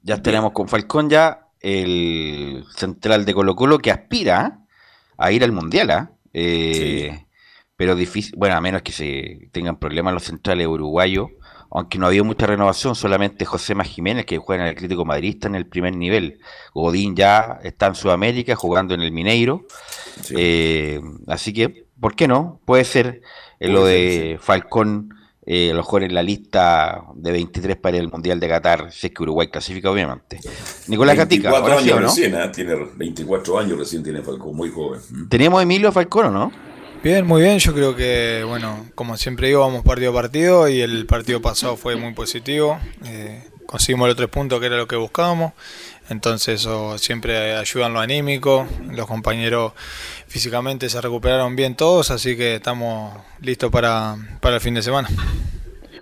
Ya tenemos con Falcón ya el central de Colo Colo que aspira a ir al Mundial, ¿ah? Eh, pero difícil, bueno, a menos que se tengan problemas los centrales uruguayos, aunque no ha habido mucha renovación, solamente José Más Jiménez que juega en el Atlético Madrid está en el primer nivel. Godín ya está en Sudamérica jugando en el Mineiro. Eh, así que, ¿por qué no? Puede ser eh, lo de Falcón, eh, a lo mejor en la lista de 23 para el Mundial de Qatar, si es que Uruguay clasifica, obviamente. Nicolás Gatica, 24 ahora sí, años ¿o no? recién, ¿ah? Tiene 24 años recién tiene Falcón, muy joven. ¿Tenemos a Emilio Falcón o no? Bien, muy bien. Yo creo que, bueno, como siempre digo, vamos partido a partido y el partido pasado fue muy positivo. Eh, conseguimos los tres puntos que era lo que buscábamos. Entonces eso siempre ayuda en lo anímico. Los compañeros físicamente se recuperaron bien todos, así que estamos listos para, para el fin de semana.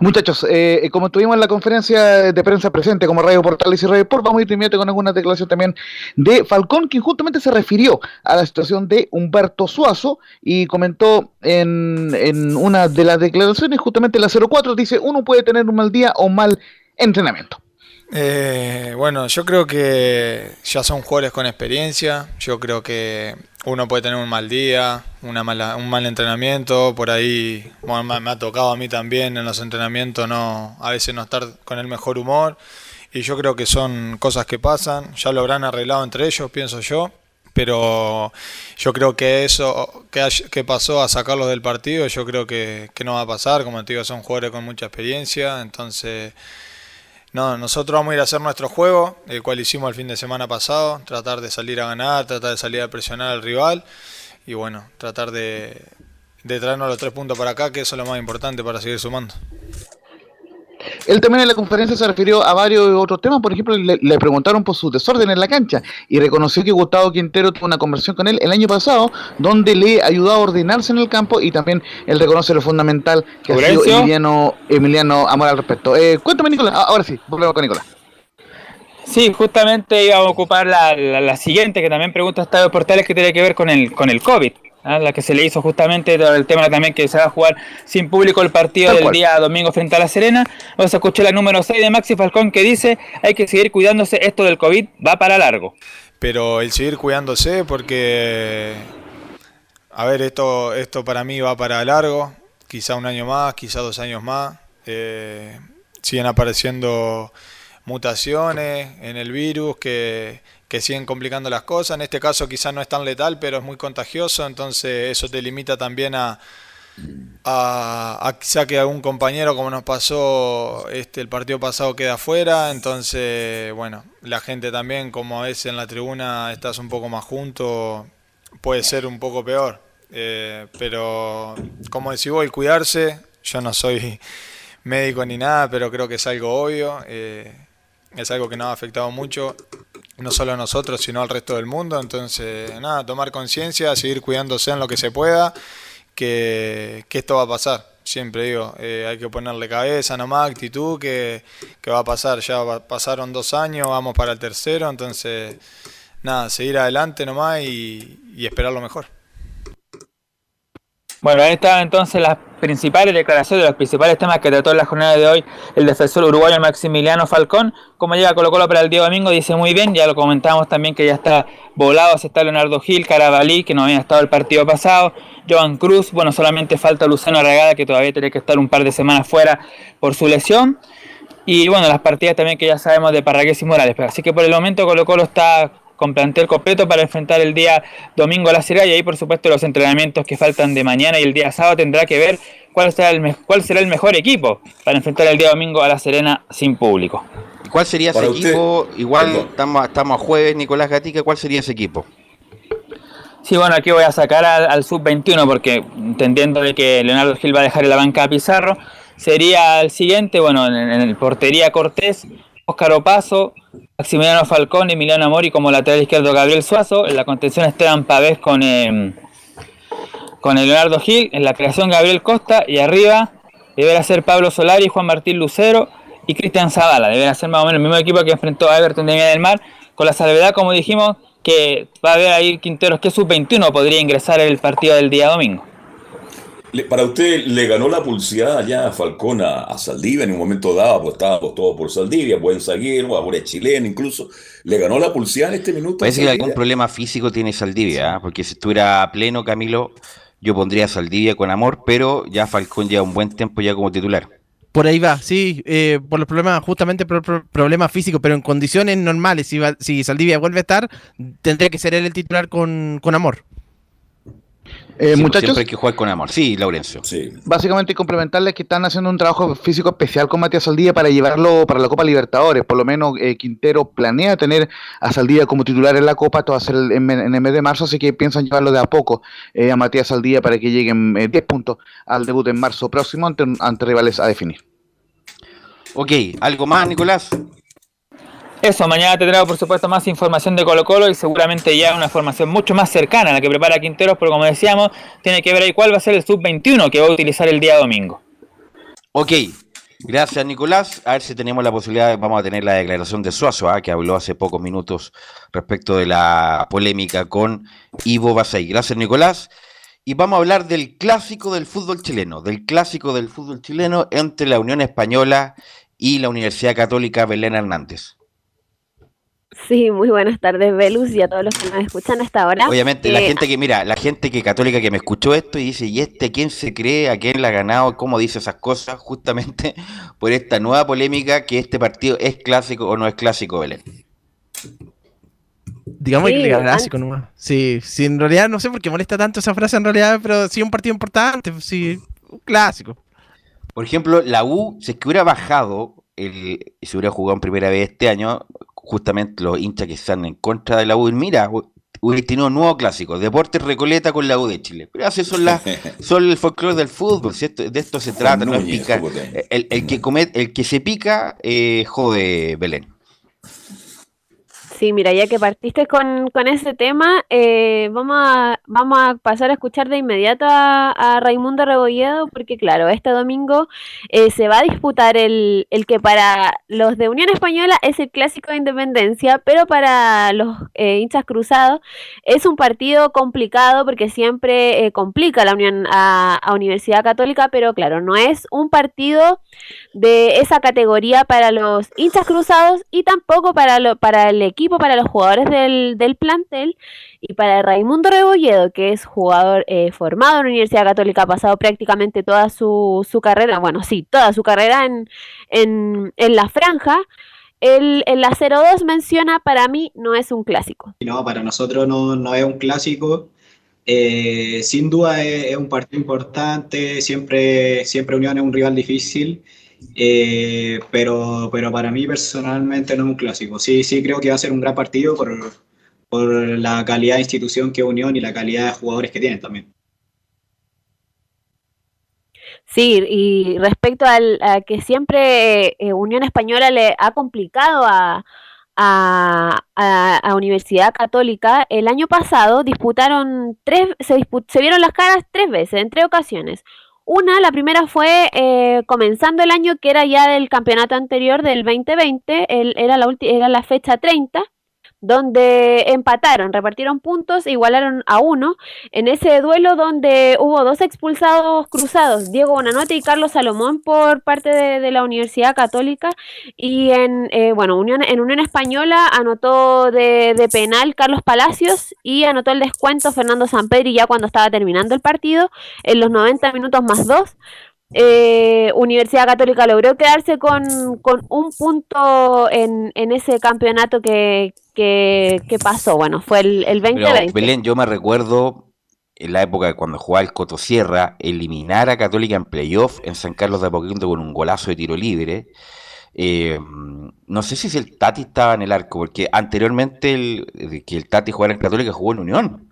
Muchachos, eh, como tuvimos en la conferencia de prensa presente como Radio Portales y Radio Sport, vamos a ir inmediato con alguna declaración también de Falcón, quien justamente se refirió a la situación de Humberto Suazo y comentó en, una de las declaraciones, justamente la 04, dice, uno puede tener un mal día o mal entrenamiento. Eh, bueno, yo creo que ya son jugadores con experiencia. Yo creo que uno puede tener un mal día, una mala, un mal entrenamiento. Por ahí me, ha tocado a mí también en los entrenamientos no, a veces no estar con el mejor humor. Y yo creo que son cosas que pasan. Ya lo habrán arreglado entre ellos, pienso yo. Pero yo creo que eso que, que pasó a sacarlos del partido, yo creo que, que no va a pasar. Como te digo, son jugadores con mucha experiencia. Entonces. No, nosotros vamos a ir a hacer nuestro juego, el cual hicimos el fin de semana pasado, tratar de salir a ganar, tratar de salir a presionar al rival y bueno, tratar de, de traernos los tres puntos para acá, que eso es lo más importante para seguir sumando. Él también en la conferencia se refirió a varios otros temas, por ejemplo, le, le preguntaron por su desorden en la cancha y reconoció que Gustavo Quintero tuvo una conversación con él el año pasado, donde le ayudó a ordenarse en el campo y también él reconoce lo fundamental que ha sido. Emiliano, Emiliano Amor al respecto. Eh, cuéntame, Nicolás. Ah, Ahora sí, volvemos con Nicolás. Sí, justamente íbamos a ocupar la, la- la siguiente que también pregunta Estadio Portales que tiene que ver con el con el COVID. ¿Ah? La que se le hizo justamente el tema también que se va a jugar sin público el partido Tal del cual. día domingo frente a La Serena. Vamos a escuchar la número 6 de Maxi Falcón que dice hay que seguir cuidándose, esto del COVID va para largo. Pero el seguir cuidándose porque, a ver, esto, esto para mí va para largo, quizá un año más, quizá dos años más. Eh, siguen apareciendo mutaciones en el virus que, que siguen complicando las cosas. En este caso quizá no es tan letal, pero es muy contagioso, entonces eso te limita también a, a, a quizá que algún compañero, como nos pasó este el partido pasado, queda afuera. Entonces, bueno, la gente también, como a veces en la tribuna estás un poco más junto, puede ser un poco peor. Eh, pero, como decís vos, el cuidarse, yo no soy médico ni nada, pero creo que es algo obvio. eh, es algo que nos ha afectado mucho, no solo a nosotros, sino al resto del mundo. Entonces, nada, tomar conciencia, seguir cuidándose en lo que se pueda que, que esto va a pasar. Siempre digo, eh, hay que ponerle cabeza nomás, actitud, que, que va a pasar. Ya pasaron dos años, vamos para el tercero, entonces, nada, seguir adelante nomás y, y esperar lo mejor. Bueno, ahí estaban entonces las principales declaraciones de los principales temas que trató en la jornada de hoy el defensor uruguayo Maximiliano Falcón. Como llega Colo Colo para el día domingo, dice muy bien, ya lo comentábamos también que ya está volado, se está Leonardo Gil, Carabalí, que no había estado el partido pasado, Joan Cruz, bueno, solamente falta Luciano Regada, que todavía tiene que estar un par de semanas fuera por su lesión. Y bueno, las partidas también que ya sabemos de Parragués y Morales. Pero así que por el momento Colo Colo está con plantel completo para enfrentar el día domingo a la Serie A y ahí por supuesto los entrenamientos que faltan de mañana y el día sábado tendrá que ver cuál será el, me- cuál será el mejor equipo para enfrentar el día domingo a la Serena sin público. ¿Y ¿Cuál sería ese usted- equipo? Igual estamos, estamos a jueves, Nicolás Gatica, ¿cuál sería ese equipo? Sí, bueno, aquí voy a sacar al, al sub-21 porque entendiendo de que Leonardo Gil va a dejar en la banca a Pizarro, sería el siguiente, bueno, en, en el portería Cortés, Óscar Opaso, Maximiliano Falcón, Emiliano Amori como lateral izquierdo Gabriel Suazo, en la contención Esteban Pavés con, eh, con el Leonardo Gil, en la creación Gabriel Costa y arriba deberá ser Pablo Solari, Juan Martín Lucero y Cristian Zavala, deberá ser más o menos el mismo equipo que enfrentó a Everton de Villa del Mar, con la salvedad, como dijimos, que va a haber ahí Quinteros que sub-21 podría ingresar el partido del día domingo. Le- Para usted, ¿le ganó la pulseada ya a Falcón a, a Saldivia en un momento dado? Pues estábamos todos por Saldivia, buen zaguero, ahora es chileno incluso. ¿Le ganó la pulseada en este minuto? Parece que algún problema físico tiene Saldivia, ¿ah? porque si estuviera a pleno Camilo, yo pondría a Saldivia con amor, pero ya Falcón lleva un buen tiempo ya como titular. Por ahí va, sí, eh, por los problemas, justamente por por problemas físicos, pero en condiciones normales, si, va- si Saldivia vuelve a estar, tendría que ser él el titular con, con amor. Eh, Sí, muchachos. Siempre hay que jugar con amor. Sí, Laurencio. Básicamente complementarles que están haciendo un trabajo físico especial con Matías Saldivia para llevarlo para la Copa Libertadores. Por lo menos eh, Quintero planea tener a Saldivia como titular en la Copa, esto va a ser en, en el mes de marzo, así que piensan llevarlo de a poco eh, a Matías Saldivia para que lleguen eh, 10 puntos al debut en marzo próximo ante, ante rivales a definir. Ok, ¿algo más, Nicolás? Eso, mañana tendremos por supuesto más información de Colo Colo y seguramente ya una formación mucho más cercana a la que prepara Quinteros, pero como decíamos, tiene que ver ahí cuál va a ser el sub-21 que va a utilizar el día domingo. Ok, gracias Nicolás. A ver si tenemos la posibilidad, vamos a tener la declaración de Suazo, ¿ah? que habló hace pocos minutos respecto de la polémica con Ivo Basay. Gracias Nicolás. Y vamos a hablar del clásico del fútbol chileno, del clásico del fútbol chileno entre la Unión Española y la Universidad Católica Belén Hernández. Sí, muy buenas tardes, Velus, y a todos los que nos escuchan hasta ahora. Obviamente, la Eh, gente que, mira, la gente que católica que me escuchó esto y dice, ¿y este quién se cree? ¿A quién la ha ganado? ¿Cómo dice esas cosas? Justamente por esta nueva polémica que este partido es clásico o no es clásico, Belén. Digamos Sí, que le clásico nomás. Sí, sí, en realidad no sé por qué molesta tanto esa frase en realidad, pero sí un partido importante, sí, un clásico. Por ejemplo, la U, si es que hubiera bajado el, y se hubiera jugado en primera vez este año, justamente los hinchas que están en contra de la U, mira, hubiera tenido un nuevo clásico, Deportes Recoleta con la U de Chile. Pero así son, las son el folclore del fútbol, si esto- de esto se trata, no es picar. El, el que come- el que se pica, eh, jode Belén. Sí, mira, ya que partiste con, con ese tema, eh, vamos a, vamos a pasar a escuchar de inmediato a, a Raimundo Rebolledo, porque claro, este domingo eh, se va a disputar el, el que para los de Unión Española es el clásico de independencia, pero para los eh, hinchas cruzados es un partido complicado porque siempre eh, complica la Unión a, a Universidad Católica, pero claro, no es un partido de esa categoría para los hinchas cruzados y tampoco para, lo, para el equipo, para los jugadores del, del plantel y para Raimundo Rebolledo, que es jugador eh, formado en la Universidad Católica, ha pasado prácticamente toda su, su carrera, bueno, sí, toda su carrera en, en, en la franja. El, el la 02 menciona, para mí no es un clásico. No, para nosotros no, no es un clásico. Eh, sin duda es, es un partido importante, siempre, siempre Unión es un rival difícil, eh, pero, pero para mí personalmente no es un clásico. Sí, sí creo que va a ser un gran partido por, por la calidad de institución que Unión y la calidad de jugadores que tienen también. Sí, y respecto al, a que siempre eh, Unión Española le ha complicado a, a, a- Universidad Católica, el año pasado disputaron tres, se, dispu- se vieron las caras tres veces, en tres ocasiones. Una, la primera fue eh, comenzando el año que era ya del campeonato anterior del 2020, el- era, la ulti- era la fecha 30, donde empataron, repartieron puntos, e igualaron a uno en ese duelo donde hubo dos expulsados cruzados, Diego Bonanote y Carlos Salomón por parte de, la Universidad Católica y en eh, bueno Unión, en Unión Española anotó de, de penal Carlos Palacios y anotó el descuento Fernando Sampedri ya cuando estaba terminando el partido en los 90 minutos más dos. Eh, Universidad Católica logró quedarse con, con un punto en, en ese campeonato que, que, que pasó. Bueno, fue el, el Pero 2020. Belén, yo me recuerdo en la época de cuando jugaba el Cotosierra, eliminar a Católica en playoff en San Carlos de Apoquindo con un golazo de tiro libre. Eh, no sé si el Tati estaba en el arco, porque anteriormente el, que el Tati jugara en Católica jugó en Unión.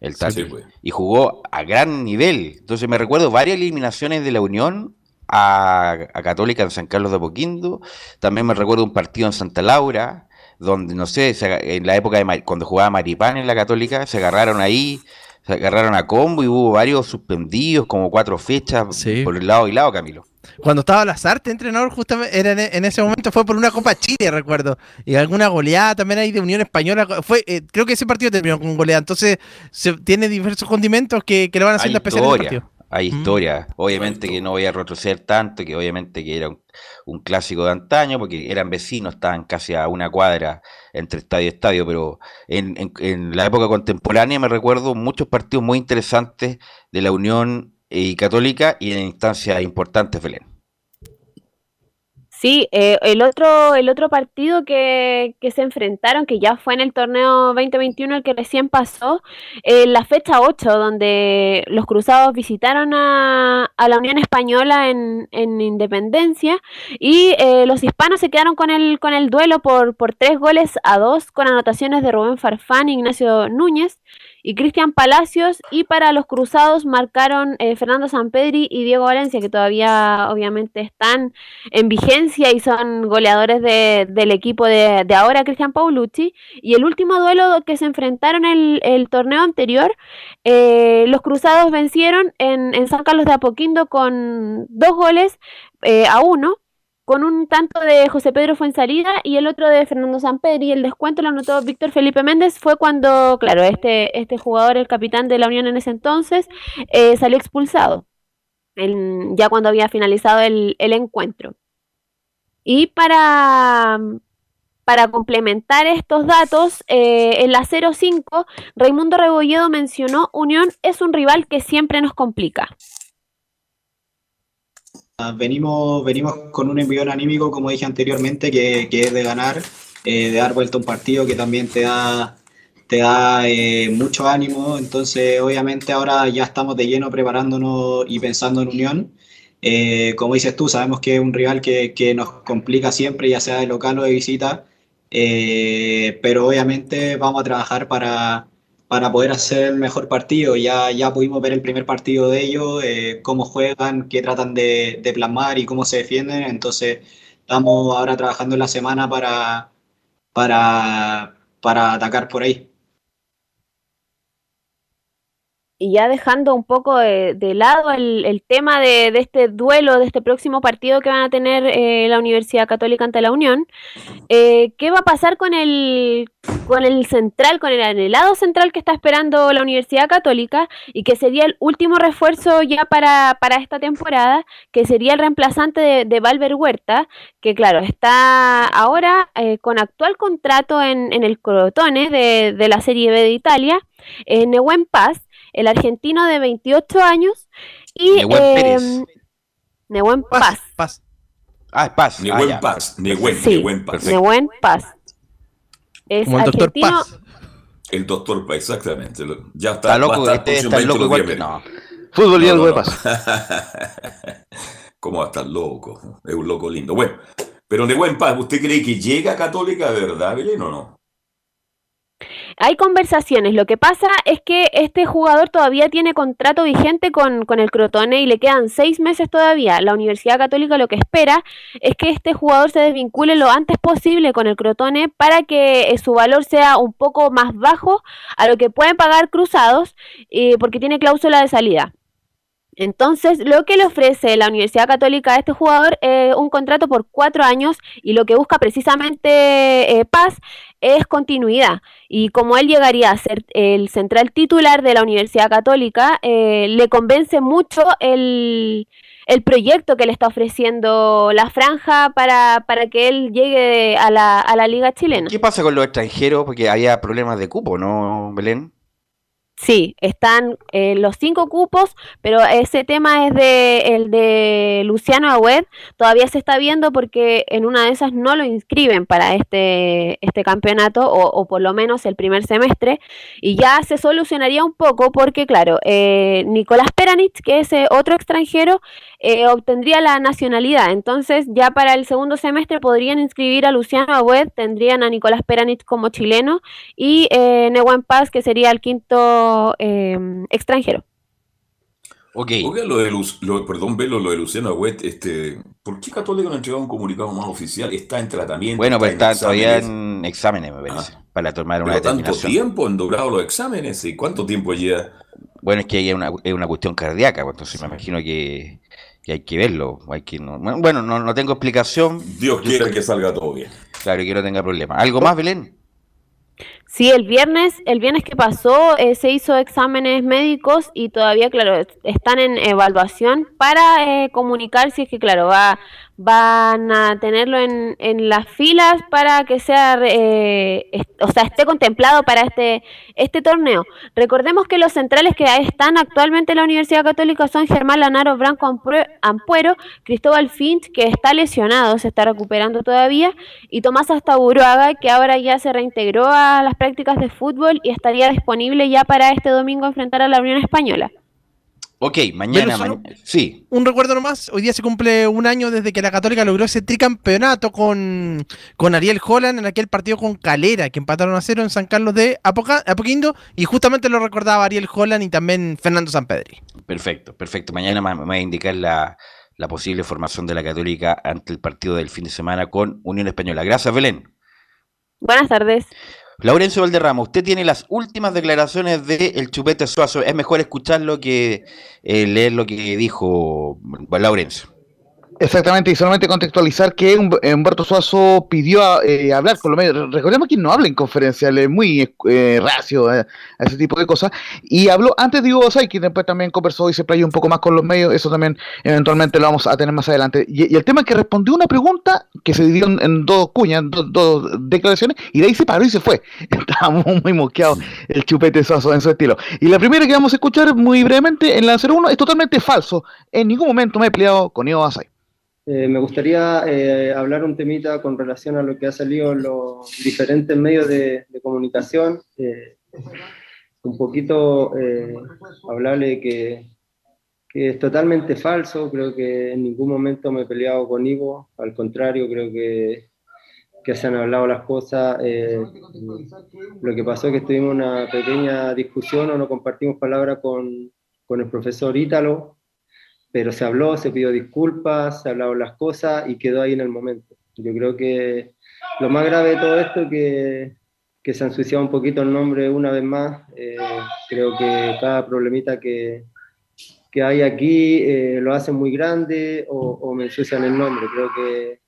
El Tati. Y jugó a gran nivel. Entonces me recuerdo varias eliminaciones de la Unión a, a Católica en San Carlos de Apoquindo. También me recuerdo un partido en Santa Laura, donde, no sé, se en la época de cuando jugaba Maripán en la Católica, se agarraron ahí, se agarraron a combo y hubo varios suspendidos, como cuatro fechas por el lado y lado, Camilo. Cuando estaba Lazarte entrenador, justamente era en, en ese momento fue por una Copa Chile, recuerdo. Y alguna goleada también ahí de Unión Española. Fue, eh, creo que ese partido terminó con goleada. Entonces, se, tiene diversos condimentos que, que le van Hay haciendo especial en el historia, partido. hay historia. Obviamente que no voy a retroceder tanto, que obviamente que era un, un clásico de antaño, porque eran vecinos, estaban casi a una cuadra entre estadio y estadio, pero en, en- en la época contemporánea me recuerdo muchos partidos muy interesantes de la Unión y Católica y en instancias importantes, Belén. Sí, eh, el otro, el otro partido que, que se enfrentaron, que ya fue en el torneo 2021, el que recién pasó, en la fecha 8, donde los cruzados visitaron a, a la Unión Española en, en Independencia y eh, los hispanos se quedaron con el, con el duelo por, por tres goles a dos, con anotaciones de Rubén Farfán, Ignacio Núñez y Cristian Palacios y para los cruzados marcaron eh, Fernando Sampedri y Diego Valencia que todavía obviamente están en vigencia y son goleadores de- del equipo de, de ahora Cristian Paulucci. Y el último duelo que se enfrentaron el, el torneo anterior eh, los cruzados vencieron en, en San Carlos de Apoquindo con dos goles eh, a uno con un tanto de José Pedro Fuensalida y el otro de Fernando Sampedri. Y el descuento lo anotó Víctor Felipe Méndez. Fue cuando, claro, este, este jugador, el capitán de la Unión en ese entonces, eh, salió expulsado. ya cuando había finalizado el, el encuentro. Y para, para complementar estos datos, eh, en la 05, Raimundo Rebolledo mencionó Unión es un rival que siempre nos complica. Venimos, venimos con un envión anímico, como dije anteriormente, que, que es de ganar, eh, de dar vuelta un partido que también te da, te da eh, mucho ánimo. Entonces, obviamente, ahora ya estamos de lleno preparándonos y pensando en Unión. Eh, como dices tú, sabemos que es un rival que, que nos complica siempre, ya sea de local o de visita, pero obviamente vamos a trabajar para, para poder hacer el mejor partido. Ya, ya pudimos ver el primer partido de ellos, eh, cómo juegan, qué tratan de, de plasmar y cómo se defienden. Entonces, estamos ahora trabajando en la semana para, para, para atacar por ahí. Y ya dejando un poco de, lado el, tema de, de este duelo, de este próximo partido que van a tener eh, la Universidad Católica ante la Unión, eh, ¿qué va a pasar con el, con el central, con el anhelado central que está esperando la Universidad Católica y que sería el último refuerzo ya para, esta temporada, que sería el reemplazante de, de Valver Huerta, que claro, está ahora eh, con actual contrato en, en el Crotone de, la Serie B de Italia, en Nehuen Paz, el argentino de 28 años y Nehuen eh, Pérez. Nehuen Paz. Paz. Ah, es Paz. Ni Ah, paz, ni buen, Sí, paz. Nehuen Paz. Es Como el doctor. Paz. El doctor Paz, exactamente. Ya está, Está loco, este está loco igual que no. Fútbol y No, algo no, de paz. ¿Cómo va a estar loco? Es un loco lindo. Bueno, pero de buen paz, ¿usted cree que llega a Católica de verdad, Belén, o no? Hay conversaciones. Lo que pasa es que este jugador todavía tiene contrato vigente con, con el Crotone y le quedan seis meses todavía. La Universidad Católica lo que espera es que este jugador se desvincule lo antes posible con el Crotone para que eh, su valor sea un poco más bajo a lo que pueden pagar cruzados eh, porque tiene cláusula de salida. Entonces, lo que le ofrece la Universidad Católica a este jugador es un contrato por cuatro años y lo que busca precisamente eh, Paz es continuidad. Y como él llegaría a ser el central titular de la Universidad Católica, eh, le convence mucho el, el proyecto que le está ofreciendo la franja para, para que él llegue a la, a la liga chilena. ¿Qué pasa con los extranjeros? Porque había problemas de cupo, ¿no, Belén? Sí, están eh, los cinco cupos, pero ese tema es de el de Luciano Agüed. Todavía se está viendo porque en una de esas no lo inscriben para este, este campeonato, o, o por lo menos el primer semestre, y ya se solucionaría un poco porque, claro, eh, Nicolás Peranich, que es eh, otro extranjero, eh, obtendría la nacionalidad. Entonces, ya para el segundo semestre podrían inscribir a Luciano Agüed, tendrían a Nicolás Peranich como chileno y eh, Nehuen Paz, que sería el quinto eh, extranjero. Ok. Oiga, lo de Lu- lo- perdón, Velo, lo de Luciano Agüet, este, ¿por qué Católica no ha entregado un comunicado más oficial? Está en tratamiento. Bueno, pues está en todavía en exámenes, me parece, para tomar una Pero tanto determinación. tiempo han durado los exámenes, ¿y cuánto tiempo lleva? Bueno, es que hay una, es una cuestión cardíaca, pues, entonces me imagino que, que hay que verlo. Hay que, no- bueno, no, no tengo explicación. Dios sé- que salga todo bien. Claro, que no tenga problema. ¿Algo más, Belén? Sí, el viernes, el viernes que pasó eh, se hizo exámenes médicos y todavía, claro, es- están en evaluación para eh, comunicar si es que, claro, va, van a tenerlo en, en las filas para que sea, eh, o sea, esté contemplado para este, este torneo. Recordemos que los centrales que están actualmente en la Universidad Católica son Germán Lanaro Branco Ampue- Ampuero, Cristóbal Finch, que está lesionado, se está recuperando todavía, y Tomás Astaburuaga, que ahora ya se reintegró a las prácticas de fútbol y estaría disponible ya para este domingo enfrentar a la Unión Española. Ok, mañana. Sí. Un recuerdo nomás, hoy día se cumple un año desde que la Católica logró ese tricampeonato con, con Ariel Holland en aquel partido con Calera, que empataron a cero en San Carlos de Apoca- Apoquindo, y justamente lo recordaba Ariel Holland y también Fernando Sampedri. Perfecto, perfecto. Mañana ma- me voy a indicar la, la posible formación de la Católica ante el partido del fin de semana con Unión Española. Gracias, Belén. Buenas tardes. Laurencio Valderrama, usted tiene las últimas declaraciones de El Chupete Suazo. Es mejor escucharlo que eh, leer lo que dijo Laurencio. Exactamente, y solamente contextualizar que Hum- Humberto Suazo pidió eh, hablar con los medios. Recordemos que no habla en conferencias, él es muy eh, racio eh, a ese tipo de cosas. Y habló antes de Hugo Basay, que después también conversó y se playó un poco más con los medios. Eso también eventualmente lo vamos a tener más adelante. Y, y el tema es que respondió una pregunta que se dividió en, en dos cuñas, en dos, dos declaraciones, y de ahí se paró y se fue. Estaba muy, muy mosqueado el chupete Suazo en su estilo. Y la primera que vamos a escuchar muy brevemente en la 01 es totalmente falso. En ningún momento me he peleado con Hugo Basay. Eh, me gustaría eh, hablar un temita con relación a lo que ha salido en los diferentes medios de, de comunicación. eh, un poquito eh, hablarle que, que es totalmente falso. Creo que en ningún momento me he peleado con Ivo. Al contrario, creo que que se han hablado las cosas. Eh, lo que pasó es que tuvimos una pequeña discusión o no compartimos palabras con, con el profesor Ítalo, pero se habló, se pidió disculpas, se hablaron las cosas y quedó ahí en el momento. Yo creo que lo más grave de todo esto es que, que se ha ensuciado un poquito el nombre una vez más. Eh, creo que cada problemita que, que hay aquí eh, lo hacen muy grande o, o, me ensucian el nombre. Creo que,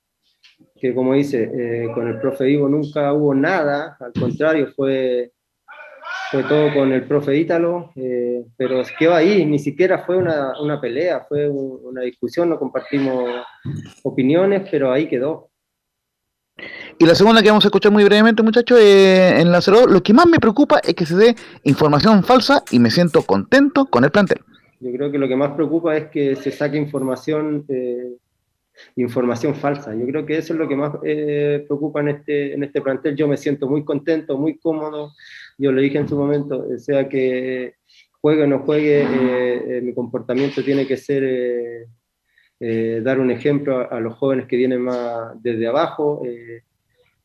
que como dice, eh, con el profe Ivo nunca hubo nada, al contrario, fue, fue todo con el profe Ítalo, eh, pero quedó ahí, ni siquiera fue una, una pelea, fue un, una discusión, no compartimos opiniones, pero ahí quedó. Y la segunda que vamos a escuchar muy brevemente, muchachos, eh, en la 02, lo que más me preocupa es que se dé información falsa y me siento contento con el plantel. Yo creo que lo que más preocupa es que se saque información, eh, información falsa. Yo creo que eso es lo que más eh, preocupa en este, en este plantel. Yo me siento muy contento, muy cómodo. Yo le dije en su momento, eh, sea que juegue o no juegue, eh, eh, mi comportamiento tiene que ser eh, eh, dar un ejemplo a, a, los jóvenes que vienen más desde abajo. eh,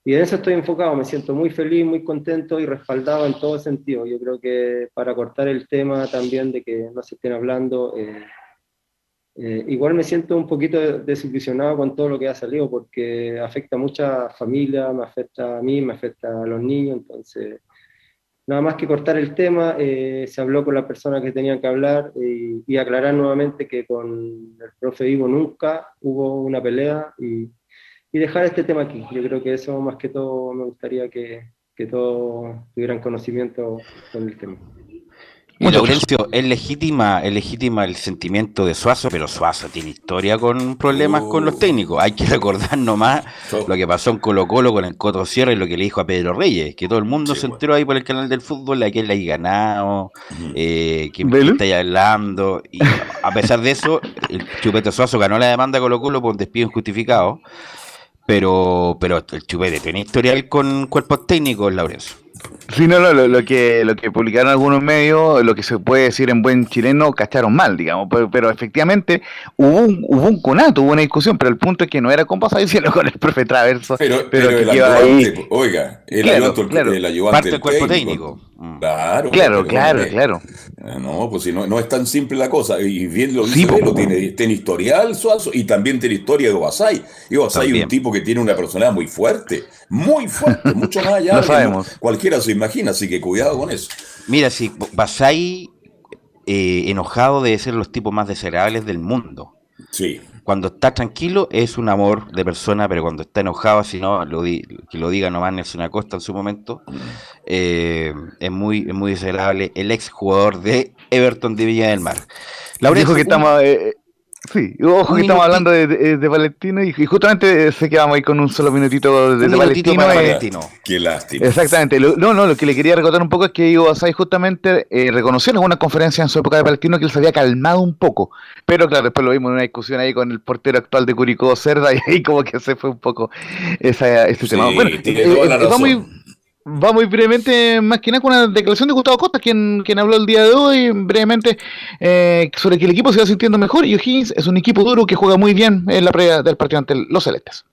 y en eso estoy enfocado, me siento muy feliz, muy contento y respaldado en todo sentido. Yo creo que para cortar el tema también de que no se estén hablando, igual me siento un poquito desilusionado con todo lo que ha salido porque afecta a muchas familias, me afecta a mí, me afecta a los niños, entonces nada más que cortar el tema, eh, se habló con las personas que tenían que hablar y, y aclarar nuevamente que con el profe Ivo nunca hubo una pelea y y dejar este tema aquí. Yo creo que eso más que todo me gustaría que, que todos tuvieran conocimiento con el tema. Y Laurencio, es legítima, es legítima el sentimiento de Suazo, pero Suazo tiene historia con problemas con los técnicos. Hay que recordar nomás lo que pasó en Colo Colo con el Coto Sierra y lo que le dijo a Pedro Reyes, que todo el mundo se enteró ahí por el canal del fútbol, a quién le hay ganado, eh, quién está ahí hablando. Y a pesar de eso, el Chupete Suazo ganó la demanda a Colo Colo por un despido injustificado. Pero, pero el Chupete tiene historial con cuerpos técnicos, Laurencio. Sí, no, lo, lo, que, lo que publicaron algunos medios, lo que se puede decir en buen chileno, cacharon mal, digamos, pero, pero efectivamente hubo un, hubo un conato, hubo una discusión, pero el punto es que no era con Pasay, sino con el profe Traverso. Pero, pero, pero que el ayudante, ahí... oiga, el Claro, ayudante, claro. el ayudante Parte del del cuerpo técnico. Claro, Claro, claro, no es- claro. No, pues si no, no es tan simple la cosa. Y bien lo dice Sí, po. Velo, tiene, tiene historial Suazo y también tiene historia de Obasai. Y Obasai es un tipo que tiene una personalidad muy fuerte, muy fuerte, mucho más allá Lo de que sabemos. cualquiera se imagina, así que cuidado con eso. Mira, si Basay eh, enojado debe ser los tipos más desagradables del mundo. Sí. Cuando está tranquilo es un amor de persona, pero cuando está enojado, si no, lo di- que lo diga nomás Nelson Acosta en su momento, eh, es, muy, es muy desagradable. El ex jugador de Everton de Villa del Mar. Laurencio, Dijo que un- estamos... eh, sí, ojo que estamos hablando de, de, de Palestino y, y justamente sé que vamos a ir con un solo minutito de, de Palestino. para eh, Palestino. Qué lástima. Exactamente. Lo- no, no, lo que le quería recordar un poco es que Ivo Asai justamente eh, reconoció en alguna conferencia en su época de Palestino que él se había calmado un poco. Pero claro, después lo vimos en una discusión ahí con el portero actual de Curicó, Cerda, y ahí como que se fue un poco esa, ese Sí, tema. Bueno, tiene eh, toda la eh, va, razón. muy, va muy brevemente, más que nada, con una declaración de Gustavo Costa, quien, quien habló el día de hoy, brevemente, eh, sobre que el equipo se va sintiendo mejor y O'Higgins es un equipo duro que juega muy bien en la previa del partido ante los Celestes.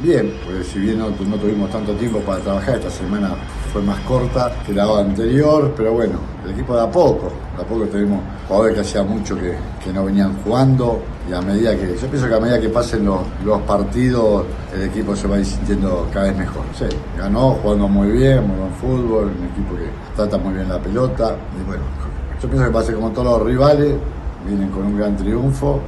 Bien, pues si bien no, tuvimos tanto tiempo para trabajar, esta semana fue más corta que la anterior, pero bueno, el equipo de a poco, de a poco tenemos jugadores que hacía mucho que, que no venían jugando y a medida que, yo pienso que a medida que pasen los, los partidos, el equipo se va a ir sintiendo cada vez mejor. Sí, ganó jugando muy bien, muy buen fútbol, un equipo que trata muy bien la pelota y bueno, yo pienso que pase como todos los rivales, vienen con un gran triunfo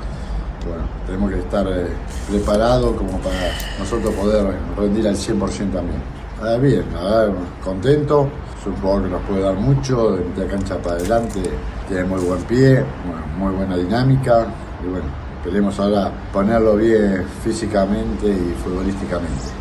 bueno, tenemos que estar eh, preparados como para nosotros poder rendir al 100% también. Ah, bien, la verdad, contento, es un jugador que nos puede dar mucho, de media cancha para adelante, tiene muy buen pie, bueno, muy buena dinámica, y bueno, esperemos ahora ponerlo bien físicamente y futbolísticamente.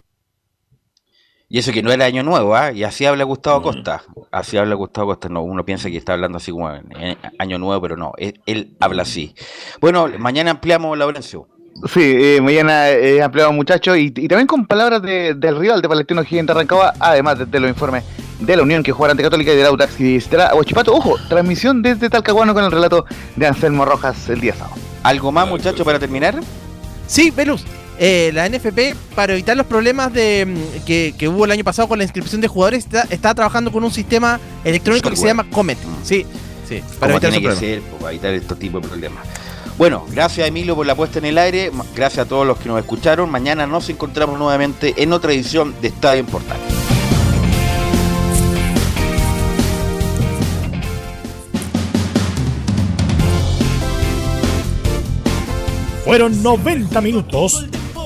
Y eso que no era año nuevo, ¿ah? Y así habla Gustavo Costa. Así habla Gustavo Costa. No, uno piensa que está hablando así como en, año nuevo, pero no. Él, él habla así. Bueno, mañana ampliamos, Laurencio. Sí, eh, mañana eh, ampliado muchachos y, y también con palabras de- del rival de Palestino Gigante Arrancaba, además de, de los informes de la Unión que jugará ante Católica y del Audax y visitará a Huachipato. Ojo, transmisión desde Talcahuano con el relato de Anselmo Rojas el día sábado. ¿Algo más, muchachos, para terminar? Sí, Velus. Eh, la NFP, para evitar los problemas de mm, que, que hubo el año pasado con la inscripción de jugadores, está, está trabajando con un sistema electrónico que se llama Comet. Sí, sí, para Como evitar tiene que ser, pues, para evitar estos tipos de problemas. Bueno, gracias Emilio por la puesta en el aire, gracias a todos los que nos escucharon. Mañana nos encontramos nuevamente en otra edición de Estadio en Portal. Fueron 90 minutos